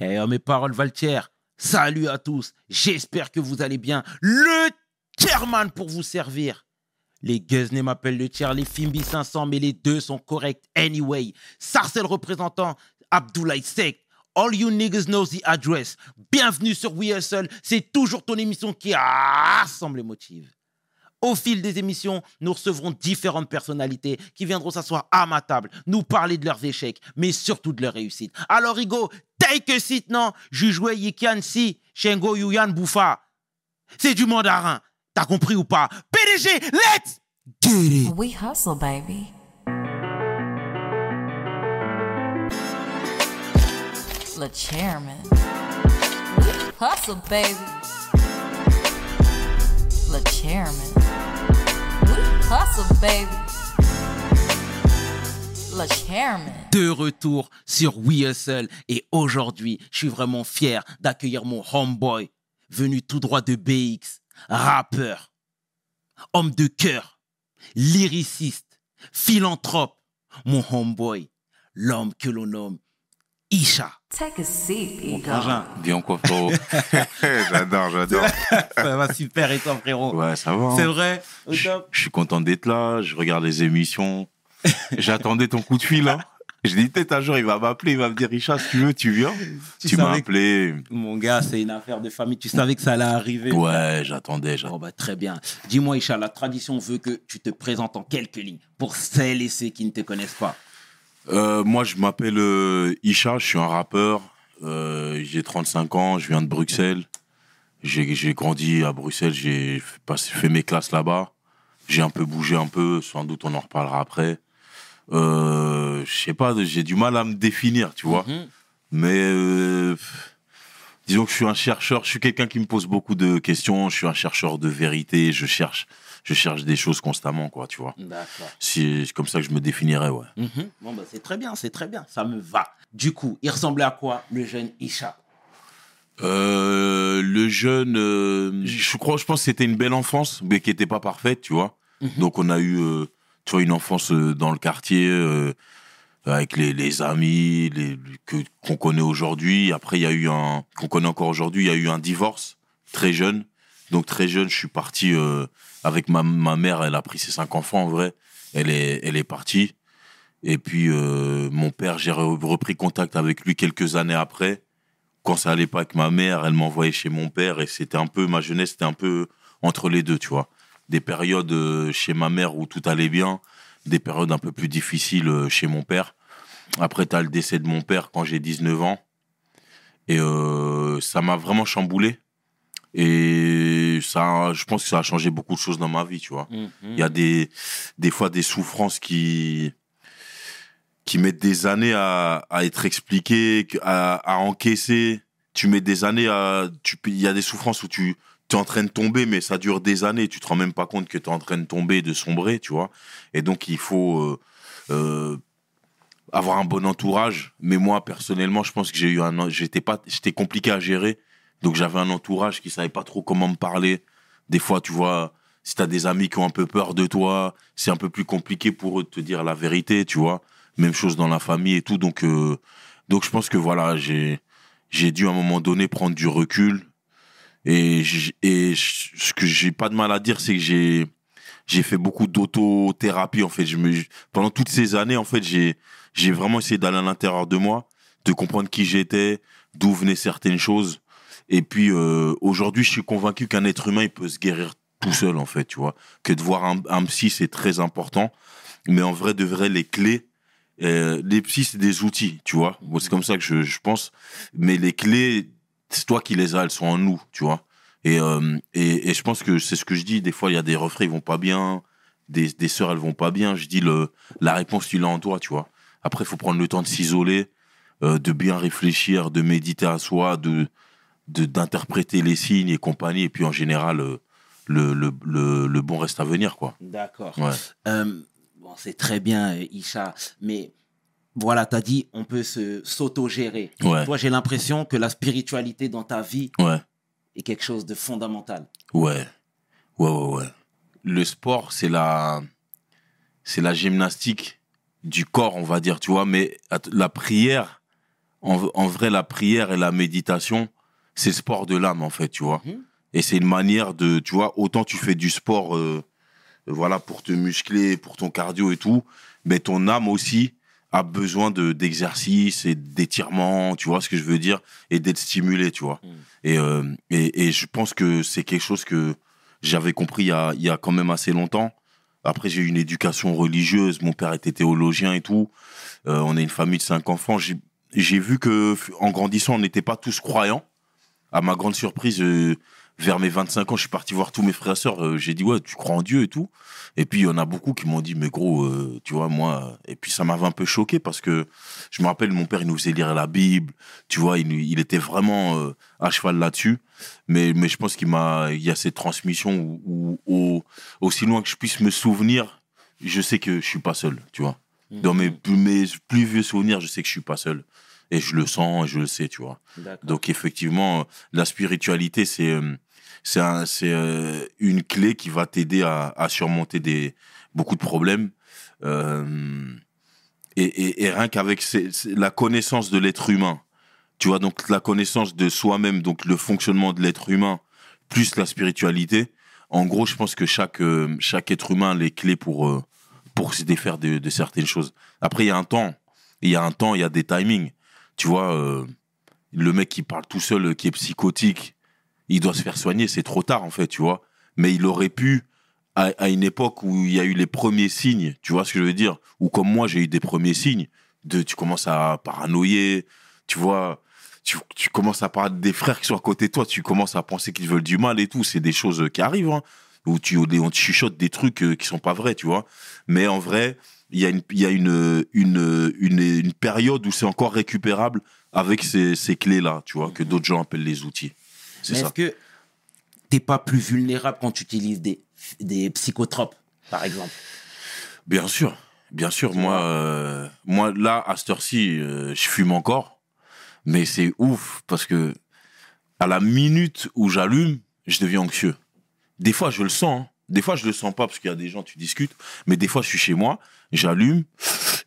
Eh, oh, mes paroles Valtier, salut à tous. J'espère que vous allez bien. Le chairman pour vous servir. Les Guzney m'appellent le tiers, les Fimbi 500, mais les deux sont corrects anyway. Sarcel représentant, Abdoulaye Sek. All you niggas know the address. Bienvenue sur We Hustle. C'est toujours ton émission qui rassemble les motifs. Au fil des émissions, nous recevrons différentes personnalités qui viendront s'asseoir à ma table, nous parler de leurs échecs, mais surtout de leurs réussites. Alors, Rigo, take a seat, non? Jujwe Yikian Si, Shengo Yuyan Boufa. C'est du mandarin. T'as compris ou pas? PDG, let's get it We hustle, baby. Chairman. Hustle, baby. Chairman. De retour sur We Hustle et aujourd'hui, je suis vraiment fier d'accueillir mon homeboy venu tout droit de BX, rappeur, homme de cœur, lyriciste, philanthrope, mon homeboy, l'homme que l'on nomme Isha. Take a seat, Bien quoi, frérot J'adore, j'adore. ça va super et toi frérot Ouais, ça va. hein. C'est vrai Je suis content d'être là, je regarde les émissions. J'attendais ton coup de fil, là. Je dis, peut-être un jour, il va m'appeler, il va me dire, Richard, si tu veux, tu viens. Tu Tu, m'as que- appelé. Mon gars, c'est une affaire de famille. Tu savais que ça allait arriver. Ouais, j'attendais. Bon, bah, très bien. Dis-moi, Isha, la tradition veut que tu te présentes en quelques lignes pour celles et ceux qui ne te connaissent pas. Euh, moi, je m'appelle euh, Isha, je suis un rappeur. Euh, j'ai 35 ans, je viens de Bruxelles. J'ai grandi à Bruxelles, j'ai fait- mes classes là-bas. J'ai un peu bougé un peu, sans doute on en reparlera après. Je sais pas, j'ai du mal à me définir, tu vois. Mhm. Mais disons que je suis un chercheur, je suis quelqu'un qui me pose beaucoup de questions, je suis un chercheur de vérité, je cherche, je cherche des choses constamment, quoi, tu vois. D'accord. C'est comme ça que je me définirais, ouais. Mhm. Bon, bah, c'est très bien, c'est très bien. Ça me va. Du coup, il ressemblait à quoi, le jeune Isha? Euh, le jeune, euh, je crois, je pense que c'était une belle enfance, mais qui était pas parfaite, tu vois. Mhm. Donc on a eu, euh, tu vois, une enfance dans le quartier avec les, les amis, les qu'on connaît aujourd'hui. Après, il y a eu un, qu'on connaît encore aujourd'hui, il y a eu un divorce très jeune. Donc très jeune, je suis parti avec ma ma mère. Elle a pris ses cinq enfants en vrai. Elle est elle est partie. Et puis euh, mon père, j'ai re- repris contact avec lui quelques années après quand ça allait pas avec ma mère, elle m'envoyait chez mon père et c'était un peu ma jeunesse, c'était un peu entre les deux, tu vois. Des périodes euh, chez ma mère où tout allait bien, des périodes un peu plus difficiles euh, chez mon père. Après, tu as le décès de mon père quand j'ai 19 ans et ça m'a vraiment chamboulé. Et ça, je pense que ça a changé beaucoup de choses dans ma vie, tu vois. Mhm. Il y a des, des fois des souffrances qui, qui mettent des années à, à être expliquées, à, à encaisser. Tu mets des années à. Il y a des souffrances où tu es en train de tomber, mais ça dure des années. Tu te rends même pas compte que tu es en train de tomber, de sombrer, tu vois. Et donc, il faut euh, euh, avoir un bon entourage. Mais moi, personnellement, je pense que j'ai eu un. J'étais pas, j'étais compliqué à gérer. Donc, j'avais un entourage qui savait pas trop comment me parler. Des fois, tu vois, si tu as des amis qui ont un peu peur de toi, c'est un peu plus compliqué pour eux de te dire la vérité, tu vois. Même chose dans la famille et tout. Donc, euh, donc je pense que voilà, j'ai, j'ai dû à un moment donné prendre du recul. Et, et ce que j'ai pas de mal à dire, c'est que j'ai, j'ai fait beaucoup d'autothérapie, en fait. Je me, pendant toutes ces années, en fait, j'ai, j'ai vraiment essayé d'aller à l'intérieur de moi, de comprendre qui j'étais, d'où venaient certaines choses. Et puis, euh, aujourd'hui, je suis convaincu qu'un être humain, il peut se guérir tout seul, en fait, tu vois. Que de voir un, psy, c'est très important. Mais en vrai, de vrai, les clés, euh, les psys, c'est des outils, tu vois. Moi, c'est comme ça que je, pense. Mais les clés, c'est toi qui les as, elles sont en nous, tu vois. Et, euh, et, et je pense que c'est ce que je dis. Des fois, il y a des refrains, ils vont pas bien. Des, des sœurs, elles vont pas bien. Je dis, le, la réponse, tu l'as en toi, tu vois. Après, il faut prendre le temps de s'isoler, de bien réfléchir, de méditer à soi, de- d'interpréter les signes et compagnie. Et puis, en général, euh, le, le, le, le bon reste à venir, quoi. D'accord. Ouais. Euh, bon, c'est très bien, euh, Isha, mais voilà, tu as dit on peut s'auto-gérer. Ouais. Toi, j'ai l'impression que la spiritualité dans ta vie Ouais. est quelque chose de fondamental. Ouais. Ouais, ouais, ouais. Le sport, c'est la, c'est la gymnastique du corps, on va dire, tu vois, mais la prière, en, en vrai, la prière et la méditation, c'est le sport de l'âme, en fait, tu vois. Mhm. Et c'est une manière de, tu vois, autant tu fais du sport, euh, voilà, pour te muscler, pour ton cardio et tout, mais ton âme aussi a besoin de d'exercice et d'étirement, tu vois ce que je veux dire, et d'être stimulé, tu vois. Mhm. Et, euh, et, et je pense que c'est quelque chose que j'avais compris il y, a, il y a quand même assez longtemps. Après, j'ai eu une éducation religieuse, mon père était théologien et tout. Euh, on est une famille de cinq enfants. J'ai vu que en grandissant, on n'était pas tous croyants. À ma grande surprise, euh, vers mes 25 ans, je suis parti voir tous mes frères et sœurs. euh, j'ai dit, ouais, tu crois en Dieu et tout. Et puis, il y en a beaucoup qui m'ont dit, mais gros, euh, tu vois, moi. Et puis, ça m'avait un peu choqué parce que je me rappelle, mon père, il nous faisait lire la Bible. Tu vois, il, il était vraiment euh, à cheval là-dessus. Mais, mais je pense qu'il m'a, il y a cette transmission où, où- où- aussi loin que je puisse me souvenir, je sais que je suis pas seul, tu vois. Dans mes, mes plus vieux souvenirs, je sais que je suis pas seul. Et je le sens, et je le sais, tu vois. Donc effectivement, la spiritualité, c'est euh, c'est un- c'est euh, une clé qui va t'aider à, à surmonter des beaucoup de problèmes. Euh, et, et, et rien qu'avec la connaissance de l'être humain, tu vois, donc la connaissance de soi-même, donc le fonctionnement de l'être humain, plus la spiritualité. En gros, je pense que chaque euh, chaque être humain a les clés pour euh, pour se défaire de, de certaines choses. Après, il y a un temps, il y a un temps, il y a des timings. Tu vois, euh, le mec qui parle tout seul, qui est psychotique, il doit se faire soigner, c'est trop tard en fait, tu vois. Mais il aurait pu, à, une époque où il y a eu les premiers signes, tu vois ce que je veux dire, ou comme moi j'ai eu des premiers signes, de tu commences à paranoïer, tu vois, tu, tu commences à parler des frères qui sont à côté de toi, tu commences à penser qu'ils veulent du mal et tout, c'est des choses qui arrivent, hein, où tu, on te chuchote des trucs euh, qui sont pas vrais, tu vois. Mais en vrai, il y a une, il y a une, une, une, une période où c'est encore récupérable avec ces, ces clés-là, tu vois, que d'autres gens appellent les outils. C'est ça. est-ce que t'es pas plus vulnérable quand tu utilises des, des psychotropes, par exemple? Bien sûr, bien sûr. Moi, euh, moi, là, à cette heure-ci, euh, je fume encore. Mais c'est ouf parce que à la minute où j'allume, je deviens anxieux. Des fois, je le sens. hein. Des fois, je le sens pas parce qu'il y a des gens, tu discutes. Mais des fois, je suis chez moi, j'allume,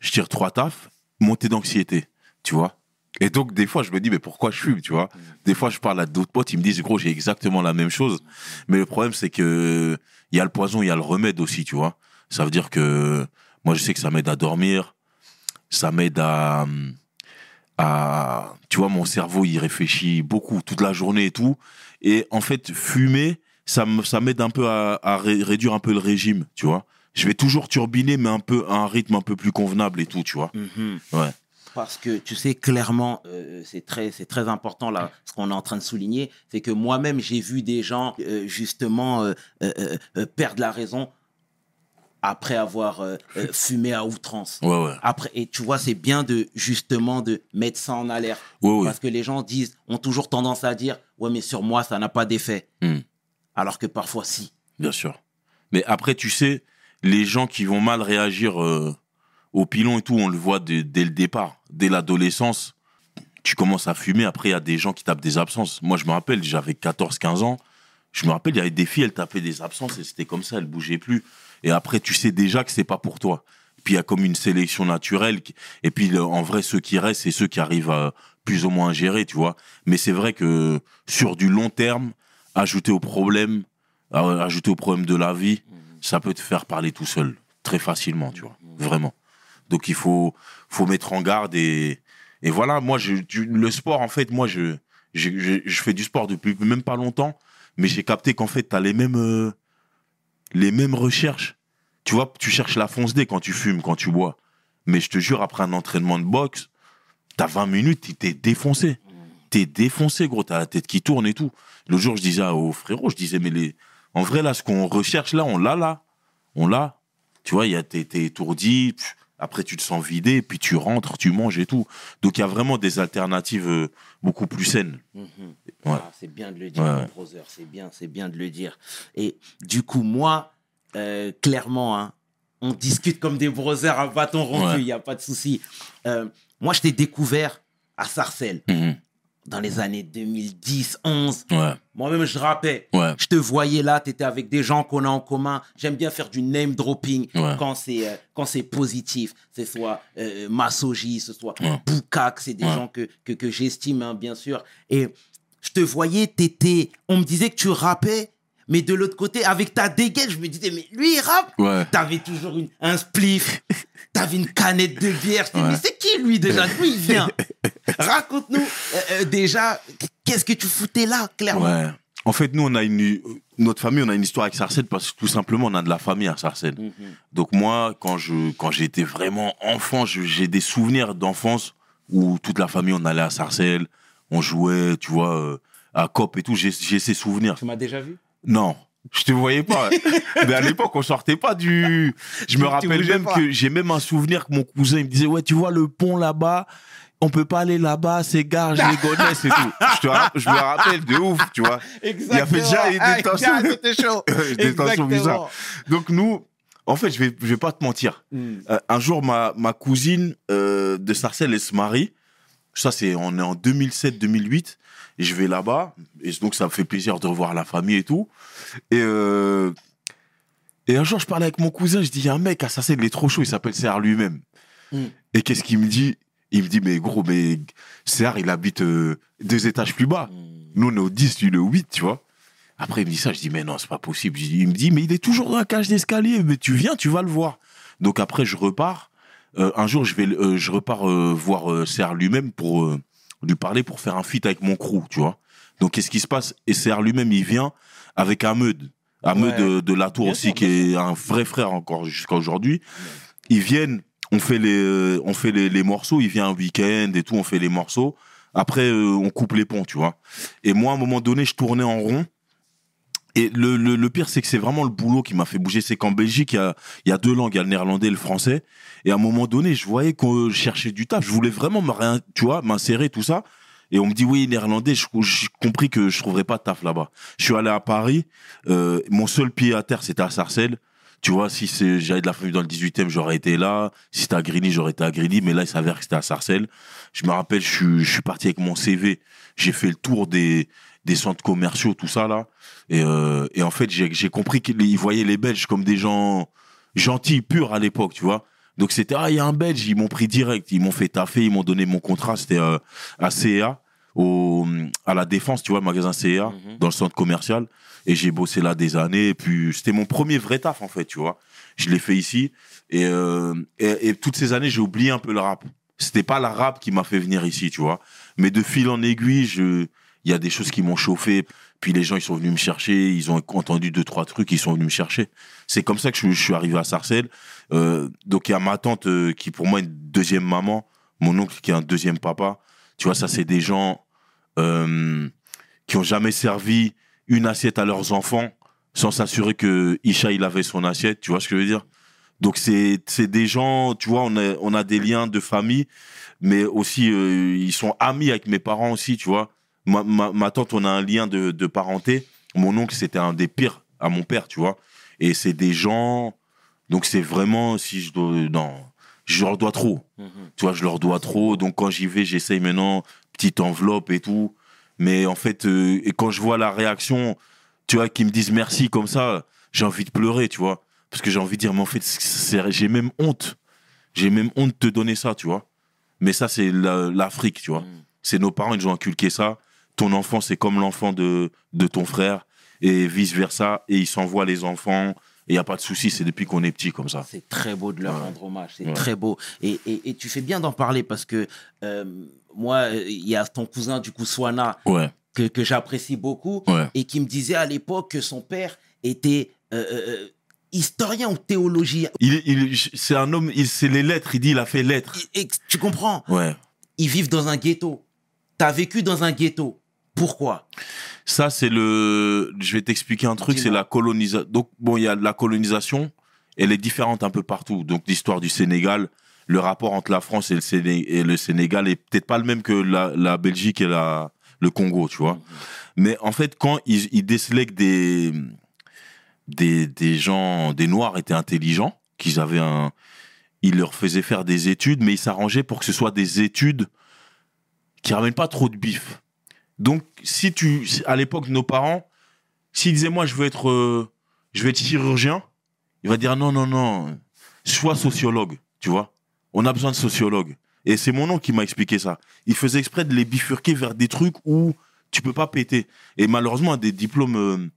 je tire trois tafs, montée d'anxiété, tu vois. Et donc, des fois, je me dis, mais pourquoi je fume, tu vois? Des fois, je parle à d'autres potes, ils me disent, gros, j'ai exactement la même chose. Mais le problème, c'est que il y a le poison, il y a le remède aussi, tu vois. Ça veut dire que moi, je sais que ça m'aide à dormir, ça m'aide à, à, tu vois, mon cerveau, il réfléchit beaucoup toute la journée et tout. Et en fait, fumer, ça me- ça m'aide un peu à, à ré- réduire un peu le régime, tu vois. Je vais toujours turbiner, mais un peu à un rythme un peu plus convenable et tout, tu vois. Ouais. Parce que tu sais clairement, euh, c'est très, c'est très important là, ce qu'on est en train de souligner, c'est que moi-même j'ai vu des gens euh, justement euh, euh, euh, euh, perdre la raison après avoir euh, euh, fumé à outrance. Ouais, ouais. Après, et tu vois, c'est bien de justement de mettre ça en alerte. Ouais, ouais. Parce que les gens disent, ont toujours tendance à dire, ouais, mais sur moi, ça n'a pas d'effet. Hmm. Alors que parfois, si. Bien sûr. Mais après, tu sais, les gens qui vont mal réagir euh, au pilon et tout, on le voit dès, le départ. Dès l'adolescence, tu commences à fumer. Après, il y a des gens qui tapent des absences. Moi, je me rappelle, j'avais 14-15 ans. Je me rappelle, il y avait des filles, elles tapaient des absences et c'était comme ça, elles bougeaient plus. Et après, tu sais déjà que c'est pas pour toi. Puis il y a comme une sélection naturelle. Et puis, en vrai, ceux qui restent, c'est ceux qui arrivent à plus ou moins gérer, tu vois. Mais c'est vrai que sur du long terme, ajouter au problème, à- ajouter au problème de la vie, ça peut te faire parler tout seul, très facilement, tu vois. Vraiment. Donc il faut, faut mettre en garde et, et voilà, moi, je, du- le sport, en fait, moi, je, je, je, je fais du sport depuis même pas longtemps, mais j'ai capté qu'en fait, tu as les mêmes, euh, les mêmes recherches. Tu vois, tu cherches la fonce dé quand tu fumes, quand tu bois. Mais je te jure, après un entraînement de boxe, t'as 20 minutes, t'es défoncé. T'es défoncé, gros, t'as la tête qui tourne et tout. L'autre jour, je disais au frérot, je disais, mais les, en vrai, là, ce qu'on recherche, là, on l'a, là. On l'a. Tu vois, t'es, étourdi, pff, après, tu te sens vidé, puis tu rentres, tu manges et tout. Donc, il y a vraiment des alternatives euh, beaucoup plus saines. Ouais. Ah, c'est bien de le dire, Ouais, brother, c'est bien, c'est bien de le dire. Et du coup, moi, euh, clairement, hein, on discute comme des brothers à bâton rompu, il Ouais. n'y a pas de souci. Euh, moi, je t'ai découvert à Sarcelles. Mhm. Dans les années 2010, 11. Ouais, Moi-même, je rappais. ouais, Je te voyais là, tu étais avec des gens qu'on a en commun. J'aime bien faire du name dropping Ouais. quand c'est euh, quand c'est positif. Ce soit euh, Masoji, ce soit. Boukak, c'est des gens que, que, que j'estime, hein, bien sûr. Et je te voyais, t'étais. On me disait que tu rappais, mais de l'autre côté, avec ta dégaine, je me disais, mais lui, il rappe. ouais. T'avais toujours une, un spliff, t'avais une canette de bière. Je dis, Ouais. mais c'est qui lui déjà? D'où il vient? Raconte-nous euh, euh, déjà, qu'est-ce que tu foutais là, clairement? Ouais. En fait, nous, on a une, notre famille, on a une histoire avec Sarcelles parce que tout simplement, on a de la famille à Sarcelles. Mhm. Donc moi, quand je, quand j'étais vraiment enfant, j'ai des souvenirs d'enfance où toute la famille, on allait à Sarcelles, on jouait, tu vois, euh, à Cop et tout. J'ai ces souvenirs. Tu m'as déjà vu? Non, je te voyais pas. Mais à l'époque, on sortait pas du. Je me Tu- rappelle même pas. que j'ai même un souvenir que mon cousin il me disait ouais, tu vois le pont là-bas. On peut pas aller là-bas, c'est gare, je les connais, c'est tout. Je, te je me rappelle de ouf, tu vois. Il y avait déjà des Ah, tensions. C'était chaud. Des tensions bizarres. Exactement. Donc nous, en fait, je vais, je vais pas te mentir. Mm. Euh, un jour, ma, ma cousine euh, de Sarcelles, elle se marie. Ça, c'est, on est en 2007-2008. Et je vais là-bas. Et donc, ça me fait plaisir de revoir la famille et tout. Et, euh, et un jour, je parlais avec mon cousin. Je dis, il y a un mec Sarcelles, il est trop chaud. Il s'appelle Serre lui-même. Mm. Et qu'est-ce qu'il me dit? Il me dit, mais gros, mais Serre, il habite euh, deux étages plus bas. Nous, on est au 10, lui, au 8, tu vois. Après, il me dit ça, je dis, mais non, c'est pas possible. Il me dit, mais il est toujours dans la cage d'escalier, mais tu viens, tu vas le voir. Donc après, je repars. Euh, un jour, je, vais, le- euh, je repars euh, voir Serre lui-même pour lui parler, pour faire un feat avec mon crew, tu vois. Donc, qu'est-ce qui se passe? Et Serre lui-même, il vient avec Ahmed. Ahmed Ouais. de, de la Tour Bien aussi, sûr, qui est un vrai frère encore jusqu'à aujourd'hui. Ils viennent, on fait les, euh, on fait les, les morceaux, il vient un week-end et tout, on fait les morceaux. Après, euh, on coupe les ponts, tu vois. Et moi, à un moment donné, je tournais en rond. Et le, le, le pire, c'est que c'est vraiment le boulot qui m'a fait bouger. C'est qu'en Belgique, il y a, y a deux langues, il y a le néerlandais et le français. Et à un moment donné, je voyais qu'on cherchait du taf. Je voulais vraiment tu vois, m'insérer, tout ça. Et on me dit, oui, néerlandais, j'ai compris que je trouverais pas de taf là-bas. Je suis allé à Paris. euh, mon seul pied à terre, c'était à Sarcelles. Tu vois, si j'avais de la famille dans le 18e, j'aurais été là. Si c'était à Grigny, j'aurais été à Grigny. Mais là, il s'avère que c'était à Sarcelles. Je me rappelle, je je suis parti avec mon CV. J'ai fait le tour des, des centres commerciaux, tout ça, là. Et, euh, et en fait, j'ai j'ai compris qu'ils voyaient les Belges comme des gens gentils, purs à l'époque, tu vois. Donc c'était, ah, il y a un Belge, ils m'ont pris direct. Ils m'ont fait taffer, ils m'ont donné mon contrat. C'était euh, à CA, au, à la Défense, tu vois, le magasin CA, Mhm. dans le centre commercial. Et j'ai bossé là des années. Et puis, c'était mon premier vrai taf, en fait, tu vois. Je l'ai fait ici. Et, euh, et, et toutes ces années, j'ai oublié un peu le rap. C'était pas la rap qui m'a fait venir ici, tu vois. Mais de fil en aiguille, je, il y a des choses qui m'ont chauffé. Puis les gens, ils sont venus me chercher. Ils ont entendu deux, trois trucs. Ils sont venus me chercher. C'est comme ça que je, suis arrivé à Sarcelles. Euh, donc, il y a ma tante euh, qui, pour moi, est une deuxième maman. Mon oncle qui est un deuxième papa. Tu vois, ça, c'est des gens euh, qui ont jamais servi une assiette à leurs enfants sans s'assurer que Isha, il avait son assiette. Tu vois ce que je veux dire? Donc, c'est des gens, tu vois, on a, on a des liens de famille, mais aussi, ils sont amis avec mes parents aussi, tu vois. Ma, ma, ma tante, on a un lien de, de parenté. Mon oncle, c'était un des pires à mon père, tu vois. Et c'est des gens. Donc, c'est vraiment, si je dois. Non, je leur dois trop. Mhm. Tu vois, je leur dois trop. Donc, quand j'y vais, j'essaye maintenant, petite enveloppe et tout. Mais en fait, euh, et quand je vois la réaction, tu vois, qu'ils me disent merci comme ça, j'ai envie de pleurer, tu vois. Parce que j'ai envie de dire, mais en fait, j'ai même honte. J'ai même honte de te donner ça, tu vois. Mais ça, c'est la- l'Afrique, tu vois. Mhm. C'est nos parents, ils nous ont inculqué ça. Ton enfant, c'est comme l'enfant de, de ton frère, et vice-versa. Et ils s'envoient les enfants, et il n'y a pas de souci, c'est depuis qu'on est petit comme ça. C'est très beau de leur Ouais. rendre hommage, c'est Ouais. très beau. Et, et, et tu fais bien d'en parler parce que euh, moi, il y a ton cousin, du coup, Swana, Ouais, que, que j'apprécie beaucoup, et qui me disait à l'époque que son père était euh, euh, historien ou théologien. Il, il, c'est un homme, il, c'est les lettres, il dit, il a fait lettres. Et- et tu comprends? Ouais. Ils vivent dans un ghetto. Tu as vécu dans un ghetto. Pourquoi? Ça, c'est le. Je vais t'expliquer un truc, c'est la colonisation. Donc, bon, il y a la colonisation, elle est différente un peu partout. Donc, l'histoire du Sénégal, le rapport entre la France et le, Séné- et le Sénégal est peut-être pas le même que la, la Belgique et la, le Congo, tu vois. Mais en fait, quand ils, ils décelaient que des, des, des gens, des Noirs étaient intelligents, qu'ils avaient un. Ils leur faisaient faire des études, mais ils s'arrangeaient pour que ce soit des études qui ramènent pas trop de bif. Donc, si tu, à l'époque, nos parents, s'ils disaient, moi, je veux être, euh, je veux être chirurgien, il va dire, non, non, non, sois sociologue, tu vois. On a besoin de sociologues. Et c'est mon oncle qui m'a expliqué ça. Il faisait exprès de les bifurquer vers des trucs où tu peux pas péter. Et malheureusement, des diplômes euh,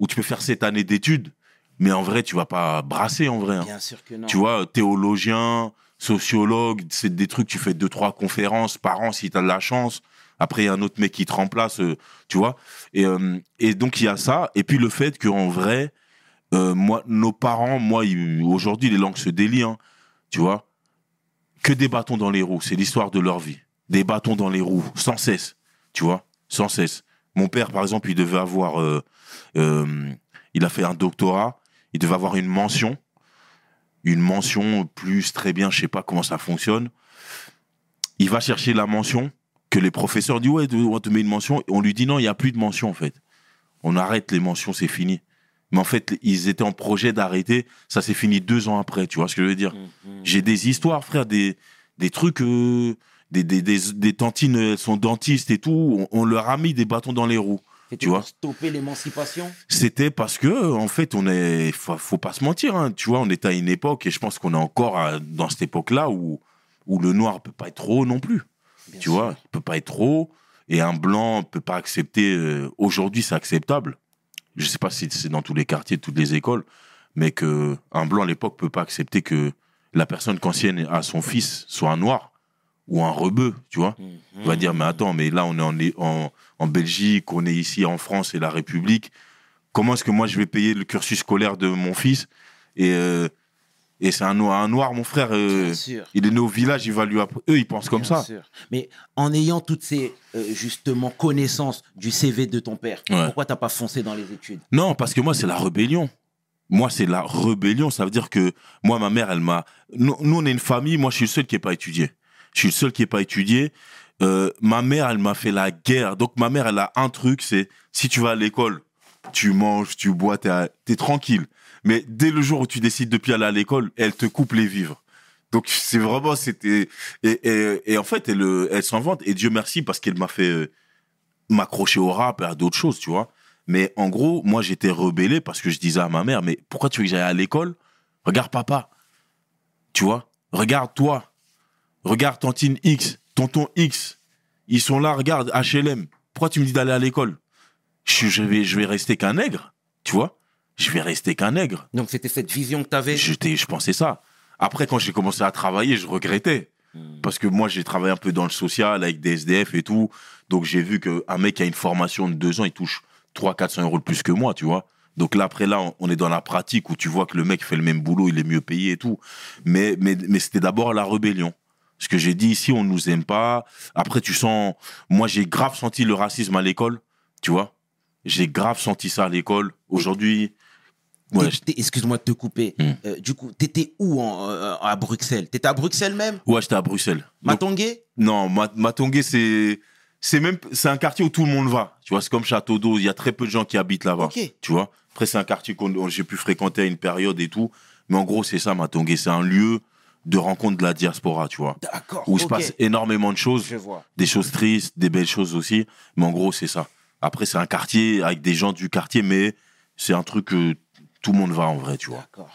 où tu peux faire cette année d'études, mais en vrai, tu vas pas brasser en vrai. hein. Bien sûr que non. Tu vois, théologien, sociologue, c'est des trucs, tu fais deux, trois conférences par an si tu as de la chance. Après, un autre mec qui te remplace, euh, tu vois. Et, euh, et donc, il y a ça. Et puis, le fait qu'en vrai, euh, moi, nos parents, moi, aujourd'hui, les langues se délient, hein, tu vois. Que des bâtons dans les roues, c'est l'histoire de leur vie. Des bâtons dans les roues, sans cesse, tu vois, sans cesse. Mon père, par exemple, il devait avoir, il a fait un doctorat, il devait avoir une mention, une mention plus très bien, je sais pas comment ça fonctionne. Il va chercher la mention que les professeurs disent ouais, on te met une mention. Et on lui dit non, il y a plus de mention en fait. On arrête les mentions, c'est fini. Mais en fait, ils étaient en projet d'arrêter. Ça s'est fini deux ans après. Tu vois ce que je veux dire? Mhm. J'ai des histoires, frère, des des trucs. euh, des, des, des, des tantines, elles sont dentistes et tout. On, on leur a mis des bâtons dans les roues. C'était tu vois. pour stopper l'émancipation? C'était parce que, en fait, on est, faut, faut pas se mentir, hein. tu vois, on est à une époque, et je pense qu'on est encore à- dans cette époque-là où, où le noir peut pas être trop non plus, Bien tu sûr. vois, il peut pas être trop, et un blanc peut pas accepter, euh, aujourd'hui c'est acceptable, je sais pas si c'est dans tous les quartiers, toutes les écoles, mais que un blanc à l'époque peut pas accepter que la personne qu'ancienne à son fils soit un noir, ou un rebeu, tu vois. Mhm. On va dire, mais attends, mais là, on est en, en, en Belgique, on est ici en France et la République. Comment est-ce que moi, je vais payer le cursus scolaire de mon fils Et, euh, et c'est un, noir- un noir, mon frère. euh, il est né au village, il va lui Eux, ils pensent comme Bien ça. sûr. Mais en ayant toutes ces euh, justement connaissances du CV de ton père, Ouais. pourquoi t'as pas foncé dans les études? Non, parce que moi, c'est la rébellion. Moi, c'est la rébellion. Ça veut dire que moi, ma mère, elle m'a. Nous, nous, on est une famille. Moi, je suis le seul qui n'est pas étudié. Je suis le seul qui n'est pas étudié. Euh, ma mère, elle m'a fait la guerre. Donc, ma mère, elle a un truc c'est si tu vas à l'école, tu manges, tu bois, t'es t'es tranquille. Mais dès le jour où tu décides de plus aller à l'école, elle te coupe les vivres. Donc, c'est vraiment. c'était et, en fait, elle, elle s'en vante. Et Dieu merci parce qu'elle m'a fait euh, m'accrocher au rap et à d'autres choses, tu vois. Mais en gros, moi, j'étais rebellé parce que je disais à ma mère, mais pourquoi tu veux que j'aille à l'école? Regarde papa. Tu vois? Regarde toi. Regarde tantine X, tonton X. Ils sont là, regarde, HLM. Pourquoi tu me dis d'aller à l'école? Je, je vais, je vais rester qu'un nègre. Tu vois? Je vais rester qu'un nègre. Donc c'était cette vision que t'avais J'étais, je pensais ça. Après, quand j'ai commencé à travailler, je regrettais. Hmm. Parce que moi, j'ai travaillé un peu dans le social avec des SDF et tout. Donc, j'ai vu qu'un mec qui a une formation de deux ans, il touche 300-400 euros de plus que moi, tu vois. Donc là, après, là, on- on est dans la pratique où tu vois que le mec fait le même boulot, il est mieux payé et tout. Mais, mais, mais c'était d'abord la rébellion. Ce que j'ai dit ici, on nous aime pas. Après, tu sens. Moi, j'ai grave senti le racisme à l'école, tu vois. J'ai grave senti ça à l'école. Aujourd'hui. Ouais, Excuse-moi de te couper. Hmm. Euh, du coup, t'étais où en, euh, à Bruxelles? T'étais à Bruxelles même? Ouais j'étais à Bruxelles. Matongué? Non, Ma- Matongué, c'est c'est même c'est un quartier où tout le monde va. Tu vois, c'est comme Château d'eau. Il y a très peu de gens qui habitent là-bas. Tu vois? Après, c'est un quartier que j'ai pu fréquenter à une période et tout. Mais en gros, c'est ça, Matongué. C'est un lieu de rencontre de la diaspora, tu vois. D'accord. Où il se passe énormément de choses, Je vois. des choses tristes, des belles choses aussi. Mais en gros, c'est ça. Après, c'est un quartier avec des gens du quartier, mais c'est un truc que tout le monde va en vrai, tu vois. D'accord.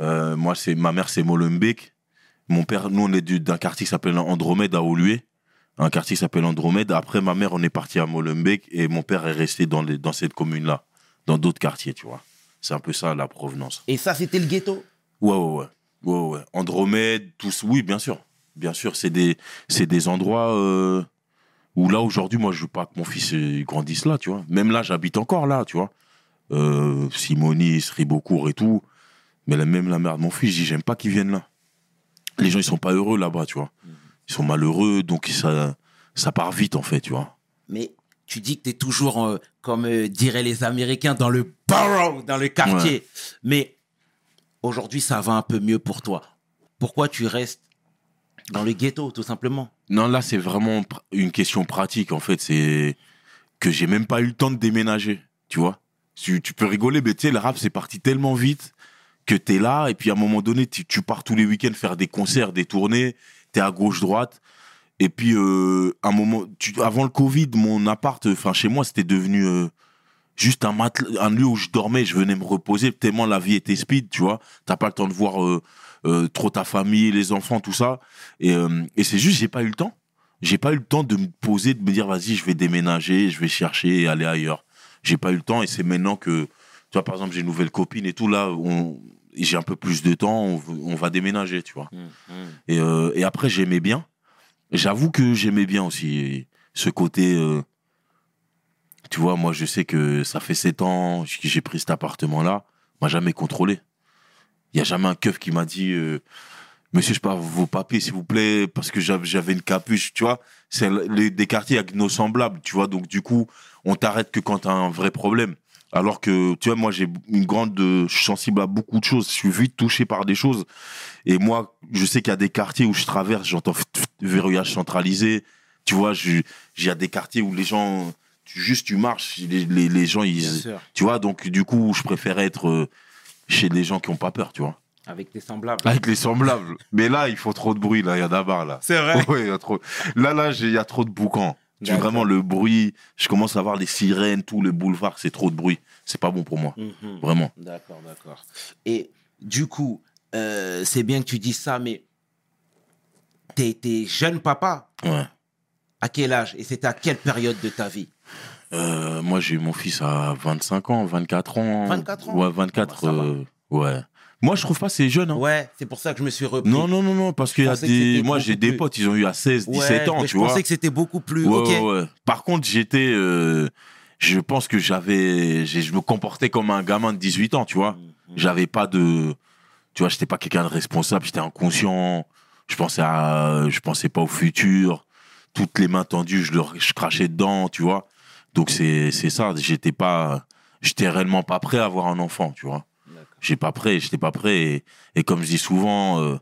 Euh, moi, c'est ma mère, c'est Molenbeek. Mon père, nous, on est du- d'un quartier qui s'appelle Andromède à Olué. Un quartier qui s'appelle Andromède. Après, ma mère, on est parti à Molenbeek et mon père est resté dans, les, dans cette commune-là, dans d'autres quartiers, tu vois. C'est un peu ça la provenance. Et ça, c'était le ghetto? Ouais, ouais, ouais. ouais, ouais. Andromède, tous. Oui, bien sûr. Bien sûr, c'est des, des endroits euh, où là, aujourd'hui, moi, je veux pas que mon fils euh, grandisse là, tu vois. Même là, j'habite encore là, tu vois. Euh, Simonis, Ribocourt et tout. Mais la, même la mère de mon fils, je dis, j'aime pas qu'ils viennent là. Les gens, ils sont pas heureux là-bas, tu vois. Ils sont malheureux, donc ça, ça part vite, en fait, tu vois. Mais tu dis que tu es toujours, euh, comme euh, diraient les Américains, dans le borough, dans le quartier. Mais aujourd'hui, ça va un peu mieux pour toi. Pourquoi tu restes dans le ghetto, tout simplement? Non, là, c'est vraiment une question pratique, en fait. C'est que j'ai même pas eu le temps de déménager, tu vois. Tu, tu peux rigoler, mais tu sais, le rap, c'est parti tellement vite que t'es là, et puis à un moment donné, tu, tu pars tous les week-ends faire des concerts, des tournées, t'es à gauche-droite. Et puis, euh, un moment, tu, avant le Covid, mon appart, enfin, chez moi, c'était devenu euh, juste un, un lieu où je dormais, je venais me reposer, tellement la vie était speed, tu vois. T'as pas le temps de voir euh, trop ta famille, les enfants, tout ça. Et, et c'est juste, j'ai pas eu le temps. J'ai pas eu le temps de me poser, de me dire, vas-y, je vais déménager, je vais chercher et aller ailleurs. J'ai pas eu le temps et c'est maintenant que, tu vois, par exemple, j'ai une nouvelle copine et tout, là, j'ai un peu plus de temps, on, on va déménager, tu vois. Et, euh, et après, j'aimais bien. J'avoue que j'aimais bien aussi ce côté. euh, tu vois, moi, je sais que ça fait sept ans que j'ai pris cet appartement-là. On m'a jamais contrôlé. Il n'y a jamais un keuf qui m'a dit euh, Monsieur, je parle vos papiers, s'il vous plaît, parce que j'avais une capuche, tu vois. C'est des quartiers avec nos semblables, tu vois. Donc, du coup, on t'arrête que quand tu as un vrai problème. Alors que, tu vois, moi, j'ai une grande. euh, Je suis sensible à beaucoup de choses. Je suis vite touché par des choses. Et moi, je sais qu'il y a des quartiers où je traverse, j'entends verrouillage centralisé. Tu vois, il y a des quartiers où les gens, tu, juste tu marches, les, les, les gens, ils, tu vois, donc du coup, je préfère être euh, chez les gens qui ont pas peur, tu vois. Avec tes semblables. Avec les semblables. Mais là, il faut trop de bruit, là, il y en a marre, là. C'est vrai. Ouais, il y a trop. Là, là, il y a trop de boucans. Tu vraiment le bruit. Je commence à voir les sirènes, tout le boulevard, c'est trop de bruit. C'est pas bon pour moi, Mhm. vraiment. D'accord, d'accord. Et du coup, euh, c'est bien que tu dis ça, mais t'es jeune papa. Ouais. À quel âge Et c'était à quelle période de ta vie? Euh, moi, j'ai eu mon fils à 25 ans, 24 ans. 24 ans? Ouais, 24. Ah bah, euh, ouais. Moi, je trouve pas c'est jeune. Hein. Ouais, c'est pour ça que je me suis repris. Non, non, non, non, parce qu'il y a des. Moi, j'ai des potes, ils ont eu à 16, Ouais, 17 ans, tu je vois. pensais que c'était beaucoup plus. Ouais. Par contre, j'étais. euh, je pense que j'avais. Je me comportais comme un gamin de 18 ans, tu vois. Mhm. J'avais pas de. Tu vois, j'étais pas quelqu'un de responsable, j'étais inconscient. Je pensais à. Je pensais pas au futur. Toutes les mains tendues, je, leur, je crachais dedans, tu vois. Donc, c'est c'est ça. J'étais pas. J'étais réellement pas prêt à avoir un enfant, tu vois. J'étais pas prêt, j'étais pas prêt. Et, et comme je dis souvent, euh,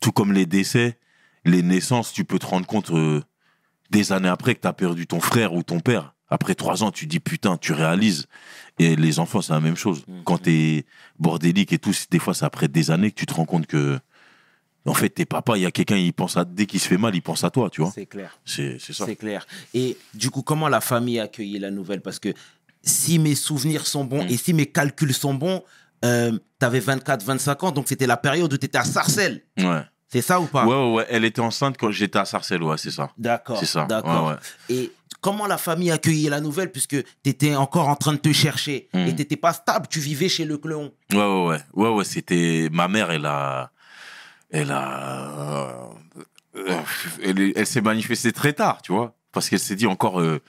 tout comme les décès, les naissances, tu peux te rendre compte euh, des années après que tu as perdu ton frère ou ton père. Après trois ans, tu dis putain, tu réalises. Et les enfants, c'est la même chose. Mhm. Quand t'es bordélique et tout, des fois, c'est après des années que tu te rends compte que, en fait, t'es papa, il y a quelqu'un, il pense à, dès qu'il se fait mal, il pense à toi, tu vois. C'est clair. C'est c'est ça. C'est clair. Et du coup, comment la famille a accueilli la nouvelle? Parce que si mes souvenirs sont bons Mm. et si mes calculs sont bons, euh, tu avais 24, 25 ans, donc c'était la période où tu étais à Sarcelles. Ouais. C'est ça ou pas? Ouais, ouais, ouais. Elle était enceinte quand j'étais à Sarcelles, ouais, c'est ça. D'accord. C'est ça. D'accord. Ouais, ouais. Et comment la famille a accueilli la nouvelle puisque tu étais encore en train de te chercher Mm. et tu n'étais pas stable, tu vivais chez le clon. Ouais, ouais, ouais. Ouais, ouais, c'était. Ma mère, elle a. Elle a. euh, elle s'est manifestée très tard, tu vois. Parce qu'elle s'est dit encore. euh,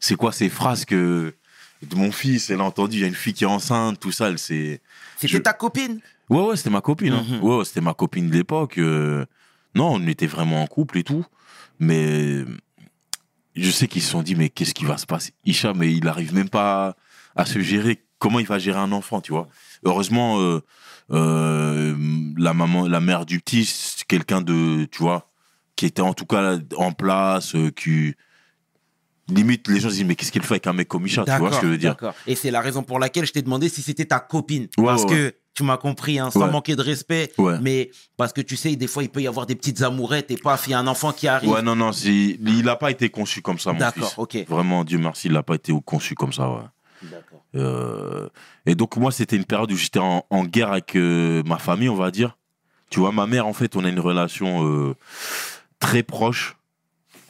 c'est quoi ces phrases que. De mon fils, elle a entendu, il y a une fille qui est enceinte, tout ça, elle s'est. C'était Je- ta copine Ouais, ouais, c'était ma copine. hein. Mhm. Ouais, c'était ma copine de l'époque. euh, Non, on était vraiment en couple et tout. Mais je sais qu'ils se sont dit, mais qu'est-ce qui va se passer? Isha, mais il arrive même pas à se gérer. Comment il va gérer un enfant, tu vois? Heureusement, euh, euh, la maman, la mère du petit, c'est quelqu'un de, tu vois, qui était en tout cas en place, qui limite les gens se disent mais qu'est-ce qu'il fait avec un mec comme Isha Tu vois ce que je veux dire d'accord. Et c'est la raison pour laquelle je t'ai demandé si c'était ta copine. Ouais, parce ouais, que tu m'as compris, hein, sans Ouais. manquer de respect. Mais parce que tu sais, des fois, il peut y avoir des petites amourettes et paf, il y a un enfant qui arrive. Ouais, non, non, il n'a pas été conçu comme ça, mon D'accord, fils. ok. Vraiment, Dieu merci, il n'a pas été conçu comme ça, ouais. D'accord. Euh, et donc, moi, c'était une période où j'étais en, en guerre avec euh, ma famille, on va dire. Tu vois, ma mère, en fait, on a une relation euh, très proche.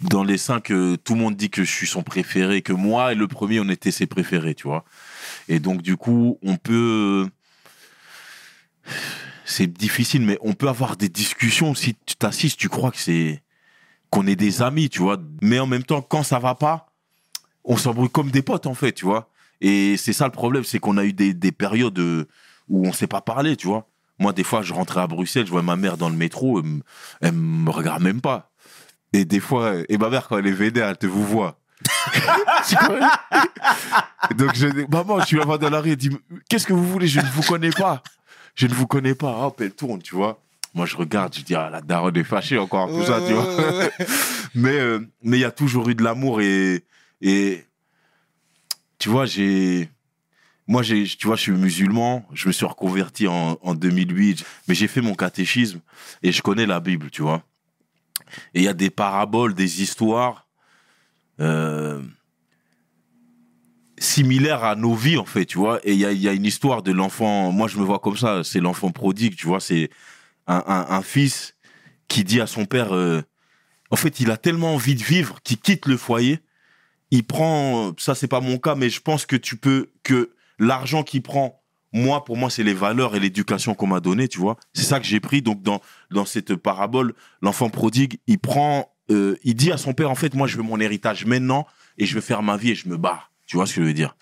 Dans les cinq, euh, tout le monde dit que je suis son préféré, que moi et le premier, on était ses préférés, tu vois. Et donc, du coup, on peut. C'est difficile, mais on peut avoir des discussions. Si tu t'assises, tu crois que c'est. qu'on est des amis, tu vois. Mais en même temps, quand ça va pas, on s'embrouille comme des potes, en fait, tu vois. Et c'est ça le problème, c'est qu'on a eu des, des périodes euh, où on s'est pas parlé, tu vois. Moi, des fois, je rentrais à Bruxelles, je vois ma mère dans le métro, elle me regarde même pas. Et des fois, et ma mère, quand elle est vénère, elle te vous voit. Donc, je dis, maman, je suis là-bas dans la rue, elle dit, qu'est-ce que vous voulez? Je ne vous connais pas. Je ne vous connais pas. Hop, elle tourne, tu vois. Moi, je regarde, je dis, ah, la daronne est fâchée encore, tout ça, tu vois. mais euh, mais il y a toujours eu de l'amour et, et tu vois, j'ai. Moi, j'ai, tu vois, je suis musulman, je me suis reconverti en, en 2008, mais j'ai fait mon catéchisme et je connais la Bible, tu vois. Et il y a des paraboles, des histoires euh, similaires à nos vies, en fait, tu vois. Et il y a, une histoire de l'enfant, moi je me vois comme ça, c'est l'enfant prodigue, tu vois. C'est un fils qui dit à son père, euh, en fait, il a tellement envie de vivre qu'il quitte le foyer. Il prend, ça c'est pas mon cas, mais je pense que tu peux, que l'argent qu'il prend, moi, pour moi, c'est les valeurs et l'éducation qu'on m'a donné, tu vois. C'est ça que j'ai pris. Donc, dans, dans cette parabole, l'enfant prodigue, il prend, euh, il dit à son père, en fait, moi, je veux mon héritage maintenant et je veux faire ma vie et je me barre. Tu vois ce que je veux dire?